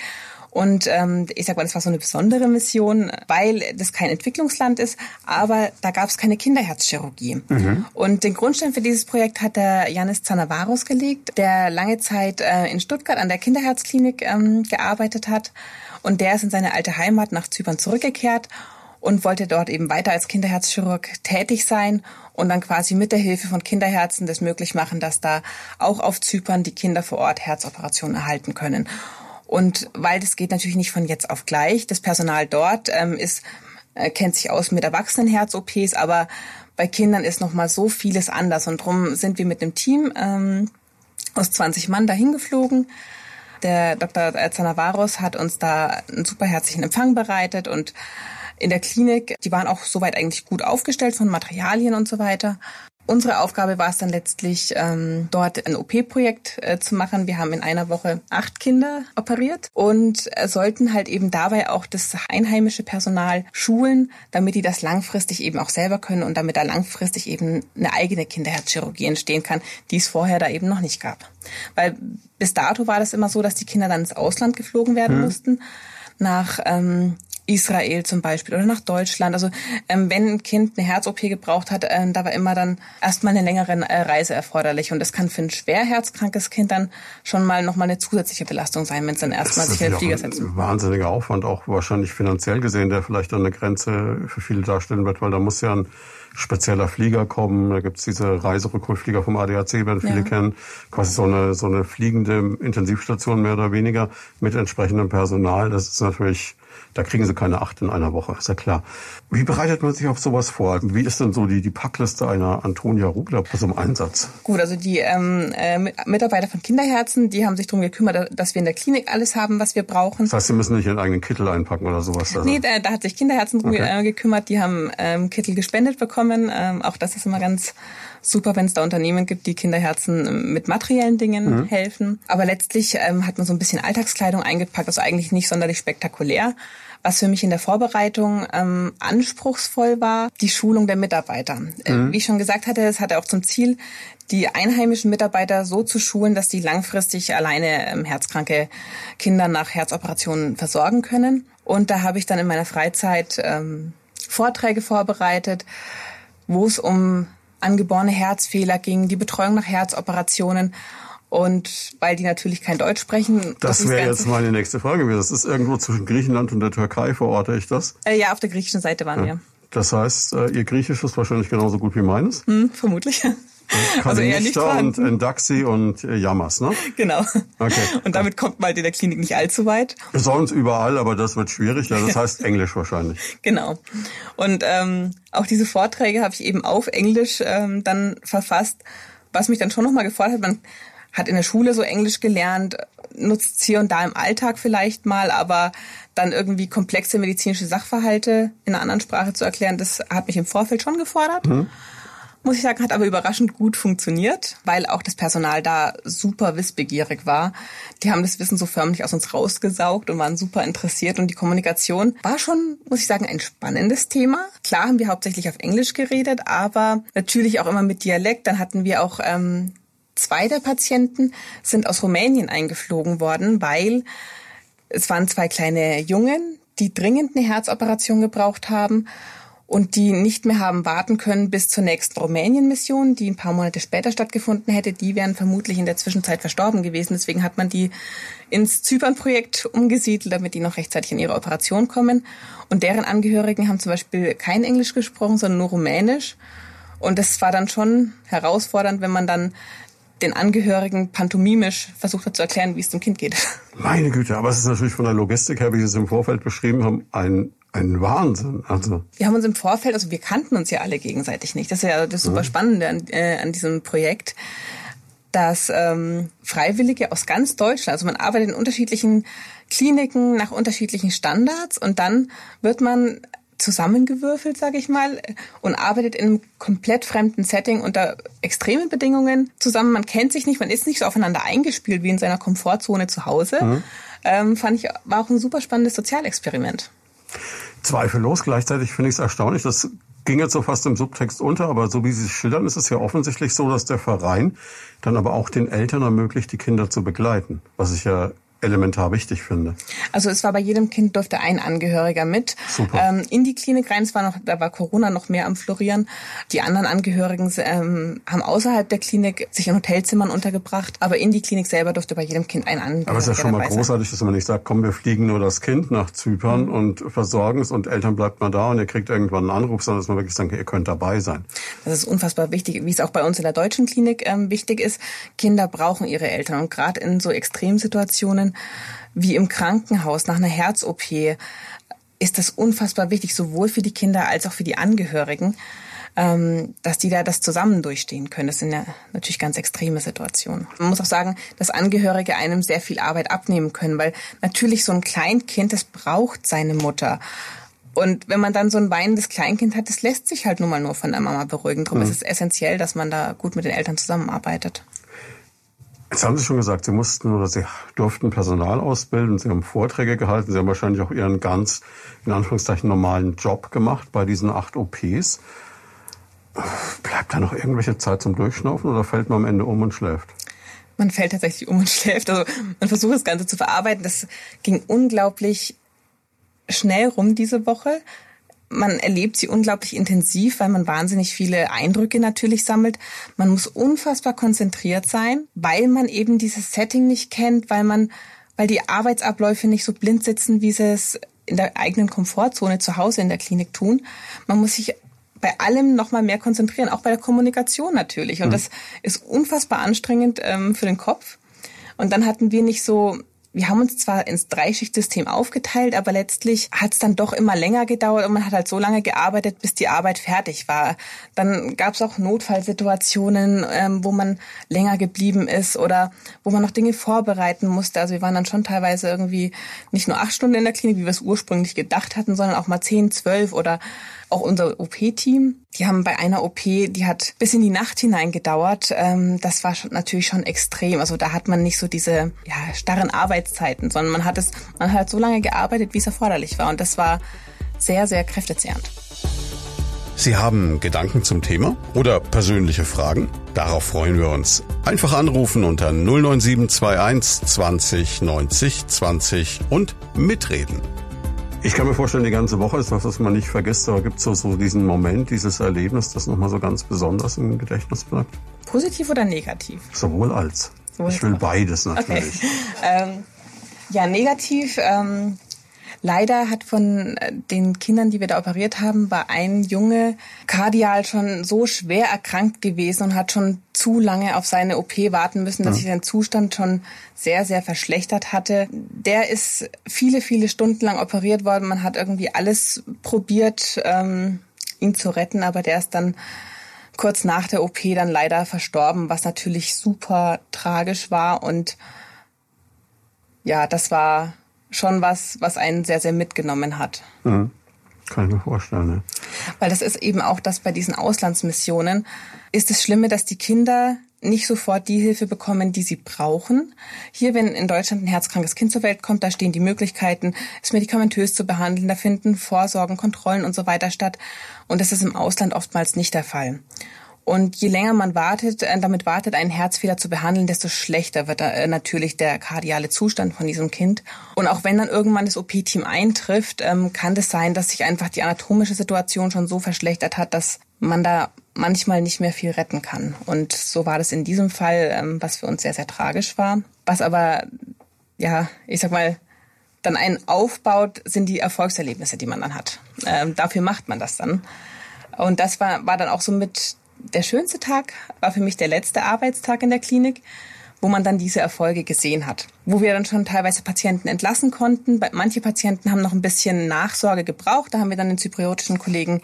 Und ähm, ich sag mal, das war so eine besondere Mission, weil das kein Entwicklungsland ist, aber da gab es keine Kinderherzchirurgie. Mhm. Und den Grundstein für dieses Projekt hat der Janis Zanavaros gelegt, der lange Zeit äh, in Stuttgart an der Kinderherzklinik ähm, gearbeitet hat. Und der ist in seine alte Heimat nach Zypern zurückgekehrt und wollte dort eben weiter als Kinderherzchirurg tätig sein und dann quasi mit der Hilfe von Kinderherzen das möglich machen, dass da auch auf Zypern die Kinder vor Ort Herzoperationen erhalten können. Und weil das geht natürlich nicht von jetzt auf gleich, das Personal dort ähm, ist äh, kennt sich aus mit Erwachsenenherz-OPs, aber bei Kindern ist noch mal so vieles anders und darum sind wir mit dem Team ähm, aus 20 Mann dahin geflogen. Der Dr. Zanavaros hat uns da einen super herzlichen Empfang bereitet und in der Klinik, die waren auch soweit eigentlich gut aufgestellt von Materialien und so weiter. Unsere Aufgabe war es dann letztlich, ähm, dort ein OP-Projekt äh, zu machen. Wir haben in einer Woche acht Kinder operiert und äh, sollten halt eben dabei auch das einheimische Personal schulen, damit die das langfristig eben auch selber können und damit da langfristig eben eine eigene Kinderherzchirurgie entstehen kann, die es vorher da eben noch nicht gab. Weil bis dato war das immer so, dass die Kinder dann ins Ausland geflogen werden hm. mussten nach ähm, Israel zum Beispiel oder nach Deutschland. Also ähm, wenn ein Kind eine Herz-OP gebraucht hat, ähm, da war immer dann erstmal eine längere äh, Reise erforderlich. Und das kann für ein schwer herzkrankes Kind dann schon mal nochmal eine zusätzliche Belastung sein, wenn es dann erstmal sich in den Flieger setzt. Ein wahnsinniger Aufwand, auch wahrscheinlich finanziell gesehen, der vielleicht dann eine Grenze für viele darstellen wird, weil da muss ja ein spezieller Flieger kommen. Da gibt's diese Reiserückholflieger vom ADAC, werden viele ja. kennen. Quasi so eine, so eine fliegende Intensivstation mehr oder weniger mit entsprechendem Personal. Das ist natürlich da kriegen sie keine acht in einer Woche, ist ja klar. Wie bereitet man sich auf sowas vor? Wie ist denn so die, die Packliste einer Antonia Rubler bei so einem Einsatz? Gut, also die ähm, äh, Mitarbeiter von Kinderherzen, die haben sich darum gekümmert, dass wir in der Klinik alles haben, was wir brauchen. Das heißt, sie müssen nicht ihren eigenen Kittel einpacken oder sowas? Also. Nee, da, da, hat sich Kinderherzen drum okay. Äh, gekümmert. Die haben ähm, Kittel gespendet bekommen. Ähm, auch das ist immer ganz super, wenn es da Unternehmen gibt, die Kinderherzen mit materiellen Dingen mhm. helfen. Aber letztlich ähm, hat man so ein bisschen Alltagskleidung eingepackt, also eigentlich nicht sonderlich spektakulär. Was für mich in der Vorbereitung ähm, anspruchsvoll war, die Schulung der Mitarbeiter. Äh, mhm. Wie ich schon gesagt hatte, es hatte auch zum Ziel, die einheimischen Mitarbeiter so zu schulen, dass die langfristig alleine ähm, herzkranke Kinder nach Herzoperationen versorgen können. Und da habe ich dann in meiner Freizeit ähm, Vorträge vorbereitet, wo es um angeborene Herzfehler ging, die Betreuung nach Herzoperationen. Und weil die natürlich kein Deutsch sprechen. Das wäre jetzt meine nächste Frage gewesen. Das ist irgendwo zwischen Griechenland und der Türkei, verorte ich das? Äh, ja, auf der griechischen Seite waren ja. wir. Das heißt, äh, Ihr Griechisch ist wahrscheinlich genauso gut wie meines? Hm, vermutlich. Also eher nicht und Endaxi und äh, Yamas, ne? Genau. Okay. Und damit kommt man halt in der Klinik nicht allzu weit. Sonst überall, aber das wird schwierig. Ja, das heißt Englisch wahrscheinlich. <laughs> Genau. Und ähm, auch diese Vorträge habe ich eben auf Englisch ähm, dann verfasst, was mich dann schon nochmal gefordert hat. Man hat in der Schule so Englisch gelernt, nutzt es hier und da im Alltag vielleicht mal, aber dann irgendwie komplexe medizinische Sachverhalte in einer anderen Sprache zu erklären, das hat mich im Vorfeld schon gefordert. Mhm muss ich sagen, hat aber überraschend gut funktioniert, weil auch das Personal da super wissbegierig war. Die haben das Wissen so förmlich aus uns rausgesaugt und waren super interessiert und die Kommunikation war schon, muss ich sagen, ein spannendes Thema. Klar haben wir hauptsächlich auf Englisch geredet, aber natürlich auch immer mit Dialekt. Dann hatten wir auch ähm, zwei der Patienten sind aus Rumänien eingeflogen worden, weil es waren zwei kleine Jungen, die dringend eine Herzoperation gebraucht haben und die nicht mehr haben warten können bis zur nächsten Rumänien-Mission, die ein paar Monate später stattgefunden hätte. Die wären vermutlich in der Zwischenzeit verstorben gewesen. Deswegen hat man die ins Zypern-Projekt umgesiedelt, damit die noch rechtzeitig in ihre Operation kommen. Und deren Angehörigen haben zum Beispiel kein Englisch gesprochen, sondern nur Rumänisch. Und das war dann schon herausfordernd, wenn man dann den Angehörigen pantomimisch versucht hat zu erklären, wie es dem Kind geht. Meine Güte, aber es ist natürlich von der Logistik her, wie Sie es im Vorfeld beschrieben haben, ein ein Wahnsinn. Also wir haben uns im Vorfeld, also wir kannten uns ja alle gegenseitig nicht. Das ist ja das super. Spannende an, äh, an diesem Projekt, dass ähm, Freiwillige aus ganz Deutschland, also man arbeitet in unterschiedlichen Kliniken nach unterschiedlichen Standards und dann wird man zusammengewürfelt, sage ich mal, und arbeitet in einem komplett fremden Setting unter extremen Bedingungen zusammen. Man kennt sich nicht, man ist nicht so aufeinander eingespielt wie in seiner Komfortzone zu Hause. Mhm. Ähm, fand ich, war auch ein super spannendes Sozialexperiment. Zweifellos. Gleichzeitig finde ich es erstaunlich, das ging jetzt so fast im Subtext unter, aber so wie Sie es schildern, ist es ja offensichtlich so, dass der Verein dann aber auch den Eltern ermöglicht, die Kinder zu begleiten, was ich ja elementar wichtig finde. Also es war bei jedem Kind durfte ein Angehöriger mit. Super. Ähm, in die Klinik rein, es war noch, da war Corona noch mehr am Florieren. Die anderen Angehörigen ähm, haben außerhalb der Klinik sich in Hotelzimmern untergebracht, aber in die Klinik selber durfte bei jedem Kind ein Angehöriger Aber es ist ja schon mal großartig, dass man nicht sagt, komm, wir fliegen nur das Kind nach Zypern mhm. und versorgen es und Eltern bleibt mal da und ihr kriegt irgendwann einen Anruf, sondern dass man wirklich sagt, ihr könnt dabei sein. Das ist unfassbar wichtig, wie es auch bei uns in der deutschen Klinik ähm, wichtig ist. Kinder brauchen ihre Eltern und gerade in so Extremsituationen wie im Krankenhaus nach einer Herz-OP ist das unfassbar wichtig, sowohl für die Kinder als auch für die Angehörigen, ähm, dass die da das zusammen durchstehen können. Das sind ja natürlich ganz extreme Situationen. Man muss auch sagen, dass Angehörige einem sehr viel Arbeit abnehmen können, weil natürlich so ein Kleinkind, das braucht seine Mutter. Und wenn man dann so ein weinendes Kleinkind hat, das lässt sich halt nun mal nur von der Mama beruhigen. Darum mhm. ist es essentiell, dass man da gut mit den Eltern zusammenarbeitet. Jetzt haben Sie schon gesagt, Sie mussten oder Sie durften Personal ausbilden, Sie haben Vorträge gehalten, Sie haben wahrscheinlich auch Ihren ganz, in Anführungszeichen, normalen Job gemacht bei diesen acht OPs. Bleibt da noch irgendwelche Zeit zum Durchschnaufen oder fällt man am Ende um und schläft? Man fällt tatsächlich um und <laughs> schläft. Also man versucht das Ganze zu verarbeiten. Das ging unglaublich schnell rum diese Woche man erlebt sie unglaublich intensiv, weil man wahnsinnig viele Eindrücke natürlich sammelt. Man muss unfassbar konzentriert sein, weil man eben dieses Setting nicht kennt, weil man, weil die Arbeitsabläufe nicht so blind sitzen, wie sie es in der eigenen Komfortzone zu Hause in der Klinik tun. Man muss sich bei allem noch mal mehr konzentrieren, auch bei der Kommunikation natürlich. Und mhm. das ist unfassbar anstrengend ähm, für den Kopf. Und dann hatten wir nicht so wir haben uns zwar ins Dreischichtsystem aufgeteilt, aber letztlich hat es dann doch immer länger gedauert und man hat halt so lange gearbeitet, bis die Arbeit fertig war. Dann gab es auch Notfallsituationen, ähm, wo man länger geblieben ist oder wo man noch Dinge vorbereiten musste. Also wir waren dann schon teilweise irgendwie nicht nur acht Stunden in der Klinik, wie wir es ursprünglich gedacht hatten, sondern auch mal zehn, zwölf oder auch unser OP-Team. Die haben bei einer OP, die hat bis in die Nacht hinein gedauert. Ähm, das war schon, natürlich schon extrem. Also da hat man nicht so diese ja, starren Arbeitszeiten, sondern man hat es, man hat so lange gearbeitet, wie es erforderlich war. Und das war sehr, sehr kräftezehrend. Sie haben Gedanken zum Thema oder persönliche Fragen? Darauf freuen wir uns. Einfach anrufen unter 09721 20 90 20 und mitreden. Ich kann mir vorstellen, die ganze Woche ist was, was man nicht vergisst, aber gibt es so, so diesen Moment, dieses Erlebnis, das nochmal so ganz besonders im Gedächtnis bleibt? Positiv oder negativ? Sowohl als. Sowohl ich will beides natürlich. Okay. <laughs> Ähm, ja, negativ. Ähm, Leider hat von äh, den Kindern, die wir da operiert haben, war ein Junge kardial schon so schwer erkrankt gewesen und hat schon zu lange auf seine OP warten müssen, dass sich sein Zustand schon sehr, sehr verschlechtert hatte. Der ist viele, viele Stunden lang operiert worden. Man hat irgendwie alles probiert, ähm, ihn zu retten, aber der ist dann kurz nach der OP dann leider verstorben, was natürlich super tragisch war und ja, das war schon was, was einen sehr, sehr mitgenommen hat. Mhm. Kann ich mir vorstellen. Ne? Weil das ist eben auch das bei diesen Auslandsmissionen, ist das Schlimme, dass die Kinder nicht sofort die Hilfe bekommen, die sie brauchen. Hier, wenn in Deutschland ein herzkrankes Kind zur Welt kommt, da stehen die Möglichkeiten, es medikamentös zu behandeln, da finden Vorsorgen, Kontrollen und so weiter statt. Und das ist im Ausland oftmals nicht der Fall. Und je länger man wartet, äh, damit wartet, einen Herzfehler zu behandeln, desto schlechter wird äh, natürlich der kardiale Zustand von diesem Kind. Und auch wenn dann irgendwann das OP-Team eintrifft, ähm, kann das sein, dass sich einfach die anatomische Situation schon so verschlechtert hat, dass man da manchmal nicht mehr viel retten kann. Und so war das in diesem Fall, ähm, was für uns sehr, sehr tragisch war. Was aber, ja, ich sag mal, dann einen aufbaut, sind die Erfolgserlebnisse, die man dann hat. Ähm, dafür macht man das dann. Und das war, war dann auch so mit der schönste Tag war für mich der letzte Arbeitstag in der Klinik, wo man dann diese Erfolge gesehen hat. Wo wir dann schon teilweise Patienten entlassen konnten. Manche Patienten haben noch ein bisschen Nachsorge gebraucht. Da haben wir dann den zypriotischen Kollegen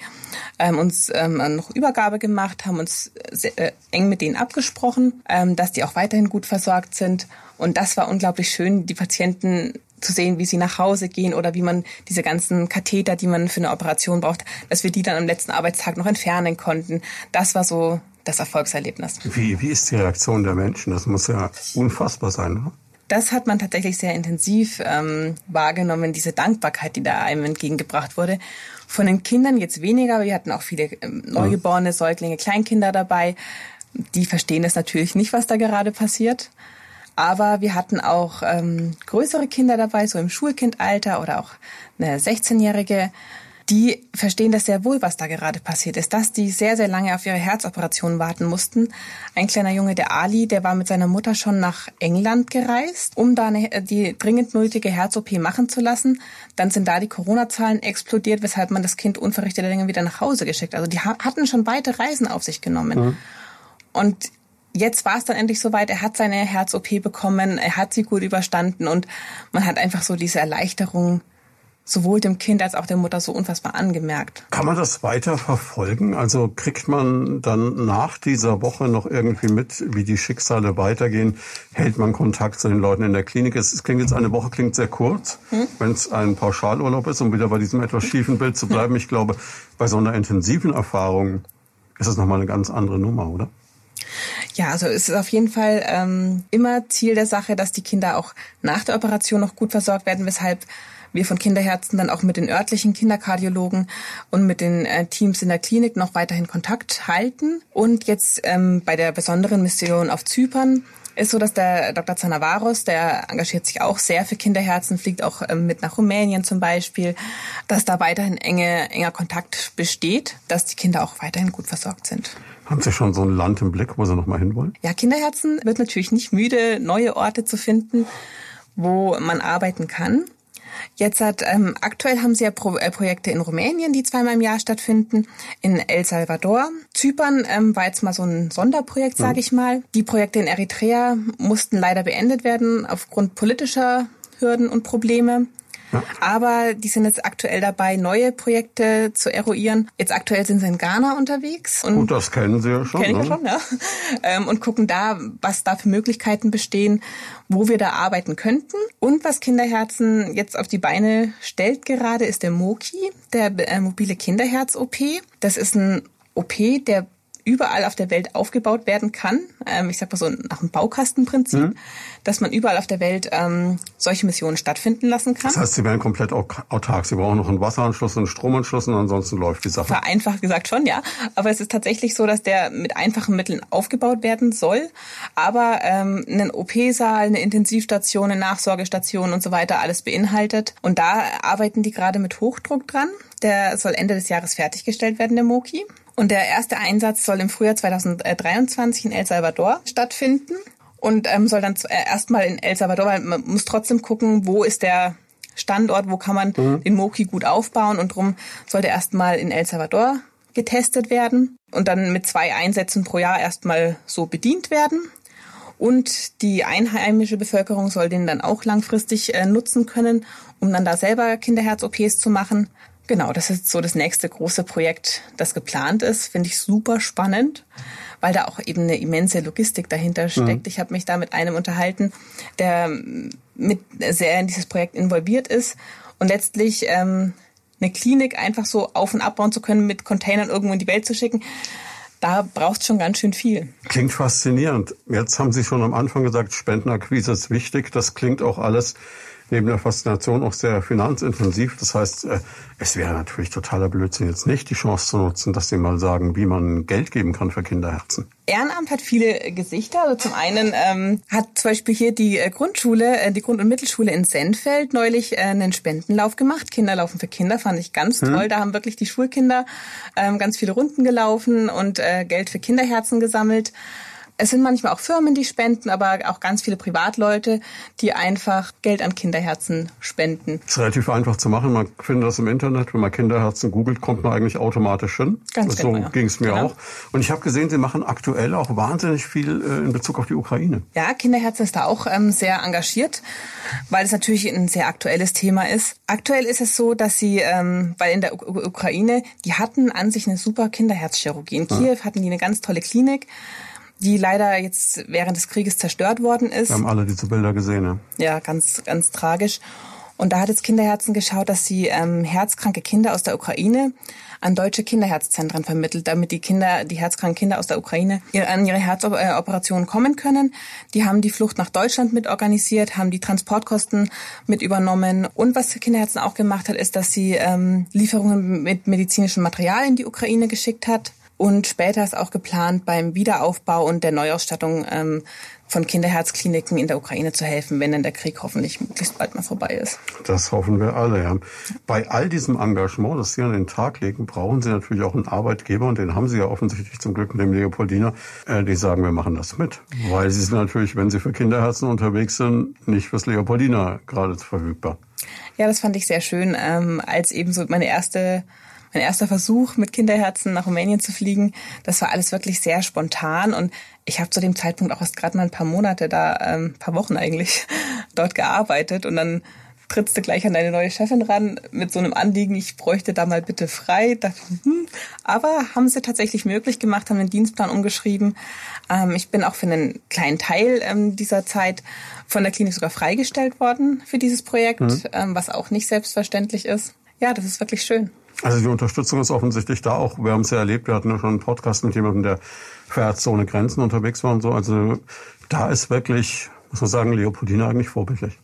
ähm, uns ähm, noch Übergabe gemacht, haben uns sehr, äh, eng mit denen abgesprochen, ähm, dass die auch weiterhin gut versorgt sind. Und das war unglaublich schön, die Patienten zu sehen, wie sie nach Hause gehen oder wie man diese ganzen Katheter, die man für eine Operation braucht, dass wir die dann am letzten Arbeitstag noch entfernen konnten. Das war so das Erfolgserlebnis. Wie, wie ist die Reaktion der Menschen? Das muss ja unfassbar sein, oder? Das hat man tatsächlich sehr intensiv ähm, wahrgenommen, diese Dankbarkeit, die da einem entgegengebracht wurde. Von den Kindern jetzt weniger, aber wir hatten auch viele ähm, Neugeborene, Säuglinge, Kleinkinder dabei. Die verstehen das natürlich nicht, was da gerade passiert. Aber wir hatten auch ähm, größere Kinder dabei, so im Schulkindalter oder auch eine 16-jährige die verstehen das sehr wohl, was da gerade passiert ist, dass die sehr, sehr lange auf ihre Herzoperation warten mussten. Ein kleiner Junge, der Ali, der war mit seiner Mutter schon nach England gereist, um da eine, die dringend nötige Herz-OP machen zu lassen. Dann sind da die Corona-Zahlen explodiert, weshalb man das Kind unverrichteter Dinge wieder nach Hause geschickt. Also die hatten schon weite Reisen auf sich genommen. Mhm. Und jetzt war es dann endlich soweit, er hat seine Herz-OP bekommen, er hat sie gut überstanden und man hat einfach so diese Erleichterung sowohl dem Kind als auch der Mutter so unfassbar angemerkt. Kann man das weiter verfolgen? Also kriegt man dann nach dieser Woche noch irgendwie mit, wie die Schicksale weitergehen? Hält man Kontakt zu den Leuten in der Klinik? Es klingt jetzt eine Woche klingt sehr kurz, hm? wenn es ein Pauschalurlaub ist, um wieder bei diesem etwas schiefen Bild zu bleiben. Ich glaube, bei so einer intensiven Erfahrung ist das nochmal eine ganz andere Nummer, oder? Ja, also es ist auf jeden Fall ähm, immer Ziel der Sache, dass die Kinder auch nach der Operation noch gut versorgt werden, weshalb wir von Kinderherzen dann auch mit den örtlichen Kinderkardiologen und mit den äh, Teams in der Klinik noch weiterhin Kontakt halten. Und jetzt ähm, bei der besonderen Mission auf Zypern ist so, dass der Dr. Zanavaros, der engagiert sich auch sehr für Kinderherzen, fliegt auch ähm, mit nach Rumänien zum Beispiel, dass da weiterhin enge, enger Kontakt besteht, dass die Kinder auch weiterhin gut versorgt sind. Haben Sie schon so ein Land im Blick, wo Sie noch mal hinwollen? Ja, Kinderherzen wird natürlich nicht müde, neue Orte zu finden, wo man arbeiten kann. Jetzt hat ähm, aktuell haben sie ja Pro äh, Projekte in Rumänien, die zweimal im Jahr stattfinden, in El Salvador. Zypern ähm, war jetzt mal so ein Sonderprojekt, sage mhm. ich mal. Die Projekte in Eritrea mussten leider beendet werden aufgrund politischer Hürden und Probleme. Aber die sind jetzt aktuell dabei, neue Projekte zu eruieren. Jetzt aktuell sind sie in Ghana unterwegs. Und Gut, das kennen Sie ja schon. Kennen ich ja ne? schon, ja. Ähm, und gucken da, was da für Möglichkeiten bestehen, wo wir da arbeiten könnten. Und was Kinderherzen jetzt auf die Beine stellt gerade, ist der MOKI, der äh, mobile Kinderherz-OP. Das ist ein OP, der überall auf der Welt aufgebaut werden kann. Ähm, ich sag mal so nach dem Baukastenprinzip, mhm. dass man überall auf der Welt ähm, solche Missionen stattfinden lassen kann. Das heißt, sie werden komplett autark. Sie brauchen noch einen Wasseranschluss und einen Stromanschluss und ansonsten läuft die Sache. Vereinfacht gesagt schon, ja. Aber es ist tatsächlich so, dass der mit einfachen Mitteln aufgebaut werden soll. Aber ähm, einen OP-Saal, eine Intensivstation, eine Nachsorgestation und so weiter alles beinhaltet. Und da arbeiten die gerade mit Hochdruck dran. Der soll Ende des Jahres fertiggestellt werden, der Moki. Und der erste Einsatz soll im Frühjahr 2023 in El Salvador stattfinden und ähm, soll dann äh, erstmal in El Salvador, weil man muss trotzdem gucken, wo ist der Standort, wo kann man mhm. den Moki gut aufbauen und drum soll der erstmal in El Salvador getestet werden und dann mit zwei Einsätzen pro Jahr erstmal so bedient werden. Und die einheimische Bevölkerung soll den dann auch langfristig äh, nutzen können, um dann da selber Kinderherz-OPs zu machen. Genau, das ist so das nächste große Projekt, das geplant ist. Finde ich super spannend, weil da auch eben eine immense Logistik dahinter mhm. steckt. Mhm. Ich habe mich da mit einem unterhalten, der mit sehr in dieses Projekt involviert ist und letztlich ähm, eine Klinik einfach so auf und abbauen zu können, mit Containern irgendwo in die Welt zu schicken. Da braucht es schon ganz schön viel. Klingt faszinierend. Jetzt haben Sie schon am Anfang gesagt, Spendenakquise ist wichtig. Das klingt auch alles neben der Faszination auch sehr finanzintensiv. Das heißt, äh, es wäre natürlich totaler Blödsinn, jetzt nicht die Chance zu nutzen, dass sie mal sagen, wie man Geld geben kann für Kinderherzen. Ehrenamt hat viele Gesichter. Also zum einen ähm, hat zum Beispiel hier die äh, Grundschule, äh, die Grund- und Mittelschule in Senfeld neulich einen Spendenlauf gemacht. Kinder laufen für Kinder, fand ich ganz hm. toll. Da haben wirklich die Schulkinder ähm, ganz viele Runden gelaufen und äh, Geld für Kinderherzen gesammelt. Es sind manchmal auch Firmen, die spenden, aber auch ganz viele Privatleute, die einfach Geld an Kinderherzen spenden. Das ist relativ einfach zu machen. Man findet das im Internet. Wenn man Kinderherzen googelt, kommt man eigentlich automatisch hin. Ganz so genau, ja. ging es mir genau. auch. Und ich habe gesehen, Sie machen aktuell auch wahnsinnig viel äh, in Bezug auf die Ukraine. Ja, Kinderherzen ist da auch ähm, sehr engagiert, weil es natürlich ein sehr aktuelles Thema ist. Aktuell ist es so, dass sie, ähm, weil in der U Ukraine, die hatten an sich eine super Kinderherzchirurgie. In Kiew ja. hatten die eine ganz tolle Klinik die leider jetzt während des Krieges zerstört worden ist. Wir haben alle diese Bilder gesehen, ja. Ja, ganz, ganz tragisch. Und da hat jetzt Kinderherzen geschaut, dass sie ähm, herzkranke Kinder aus der Ukraine an deutsche Kinderherzzentren vermittelt, damit die Kinder, die herzkranken Kinder aus der Ukraine an ihre Herzoperationen kommen können. Die haben die Flucht nach Deutschland mit organisiert, haben die Transportkosten mit übernommen. Und was Kinderherzen auch gemacht hat, ist, dass sie ähm, Lieferungen mit medizinischem Material in die Ukraine geschickt hat Und später ist auch geplant, beim Wiederaufbau und der Neuausstattung ähm, von Kinderherzkliniken in der Ukraine zu helfen, wenn dann der Krieg hoffentlich möglichst bald mal vorbei ist. Das hoffen wir alle, ja. Bei all diesem Engagement, das Sie an den Tag legen, brauchen Sie natürlich auch einen Arbeitgeber und den haben Sie ja offensichtlich zum Glück mit dem Leopoldiner, äh, die sagen, wir machen das mit. Weil Sie sind natürlich, wenn Sie für Kinderherzen unterwegs sind, nicht fürs Leopoldiner gerade verfügbar. Ja, das fand ich sehr schön, ähm, als eben so meine erste mein erster Versuch mit Kinderherzen nach Rumänien zu fliegen. Das war alles wirklich sehr spontan und ich habe zu dem Zeitpunkt auch erst gerade mal ein paar Monate da, ähm, paar Wochen eigentlich, <laughs> dort gearbeitet und dann trittst du gleich an deine neue Chefin ran mit so einem Anliegen, ich bräuchte da mal bitte frei. Hm. Aber haben sie tatsächlich möglich gemacht, haben den Dienstplan umgeschrieben. Ähm, ich bin auch für einen kleinen Teil ähm, dieser Zeit von der Klinik sogar freigestellt worden für dieses Projekt, mhm. ähm, was auch nicht selbstverständlich ist. Ja, das ist wirklich schön. Also die Unterstützung ist offensichtlich da auch. Wir haben es ja erlebt, wir hatten ja schon einen Podcast mit jemandem, der für Ärzte ohne Grenzen unterwegs war und so. Also da ist wirklich, muss man sagen, Leopoldina eigentlich vorbildlich.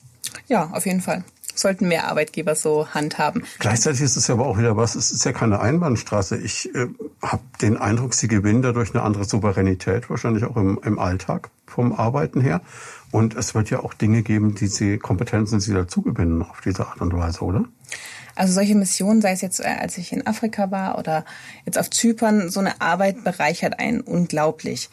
Ja, auf jeden Fall. Sollten mehr Arbeitgeber so handhaben. Gleichzeitig ist es ja aber auch wieder was, es ist ja keine Einbahnstraße. Ich äh, habe den Eindruck, sie gewinnen dadurch eine andere Souveränität, wahrscheinlich auch im, im Alltag vom Arbeiten her. Und es wird ja auch Dinge geben, die sie, Kompetenzen, die sie dazugewinnen auf diese Art und Weise, oder? Also solche Missionen, sei es jetzt, äh, als ich in Afrika war oder jetzt auf Zypern, so eine Arbeit bereichert einen unglaublich.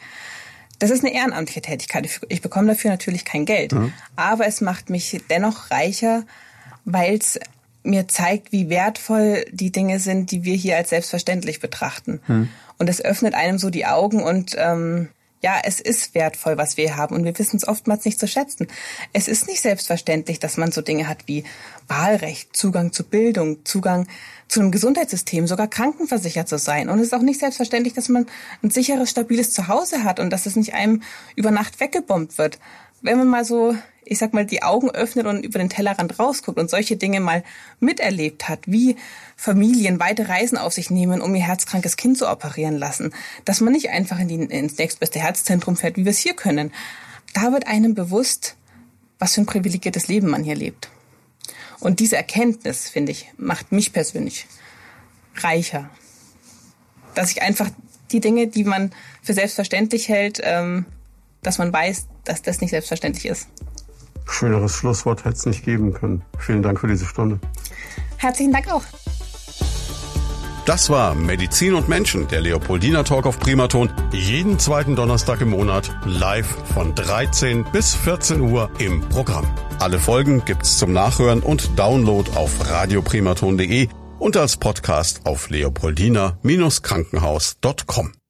Das ist eine ehrenamtliche Tätigkeit. Ich bekomme dafür natürlich kein Geld. Mhm. Aber es macht mich dennoch reicher, weil es mir zeigt, wie wertvoll die Dinge sind, die wir hier als selbstverständlich betrachten. Mhm. Und es öffnet einem so die Augen und ähm, ja, es ist wertvoll, was wir haben und wir wissen es oftmals nicht zu schätzen. Es ist nicht selbstverständlich, dass man so Dinge hat wie Wahlrecht, Zugang zu Bildung, Zugang zu einem Gesundheitssystem, sogar krankenversichert zu sein. Und es ist auch nicht selbstverständlich, dass man ein sicheres, stabiles Zuhause hat und dass es nicht einem über Nacht weggebombt wird. Wenn man mal so ich sag mal, die Augen öffnet und über den Tellerrand rausguckt und solche Dinge mal miterlebt hat, wie Familien weite Reisen auf sich nehmen, um ihr herzkrankes Kind zu operieren lassen, dass man nicht einfach in die, ins nächstbeste Herzzentrum fährt, wie wir es hier können. Da wird einem bewusst, was für ein privilegiertes Leben man hier lebt. Und diese Erkenntnis, finde ich, macht mich persönlich reicher. Dass ich einfach die Dinge, die man für selbstverständlich hält, ähm, dass man weiß, dass das nicht selbstverständlich ist. Schöneres Schlusswort hätte es nicht geben können. Vielen Dank für diese Stunde. Herzlichen Dank auch. Das war Medizin und Menschen, der Leopoldina Talk auf Primaton. Jeden zweiten Donnerstag im Monat live von 13 bis 14 Uhr im Programm. Alle Folgen gibt's zum Nachhören und Download auf radioprimaton.de und als Podcast auf leopoldina-krankenhaus.com.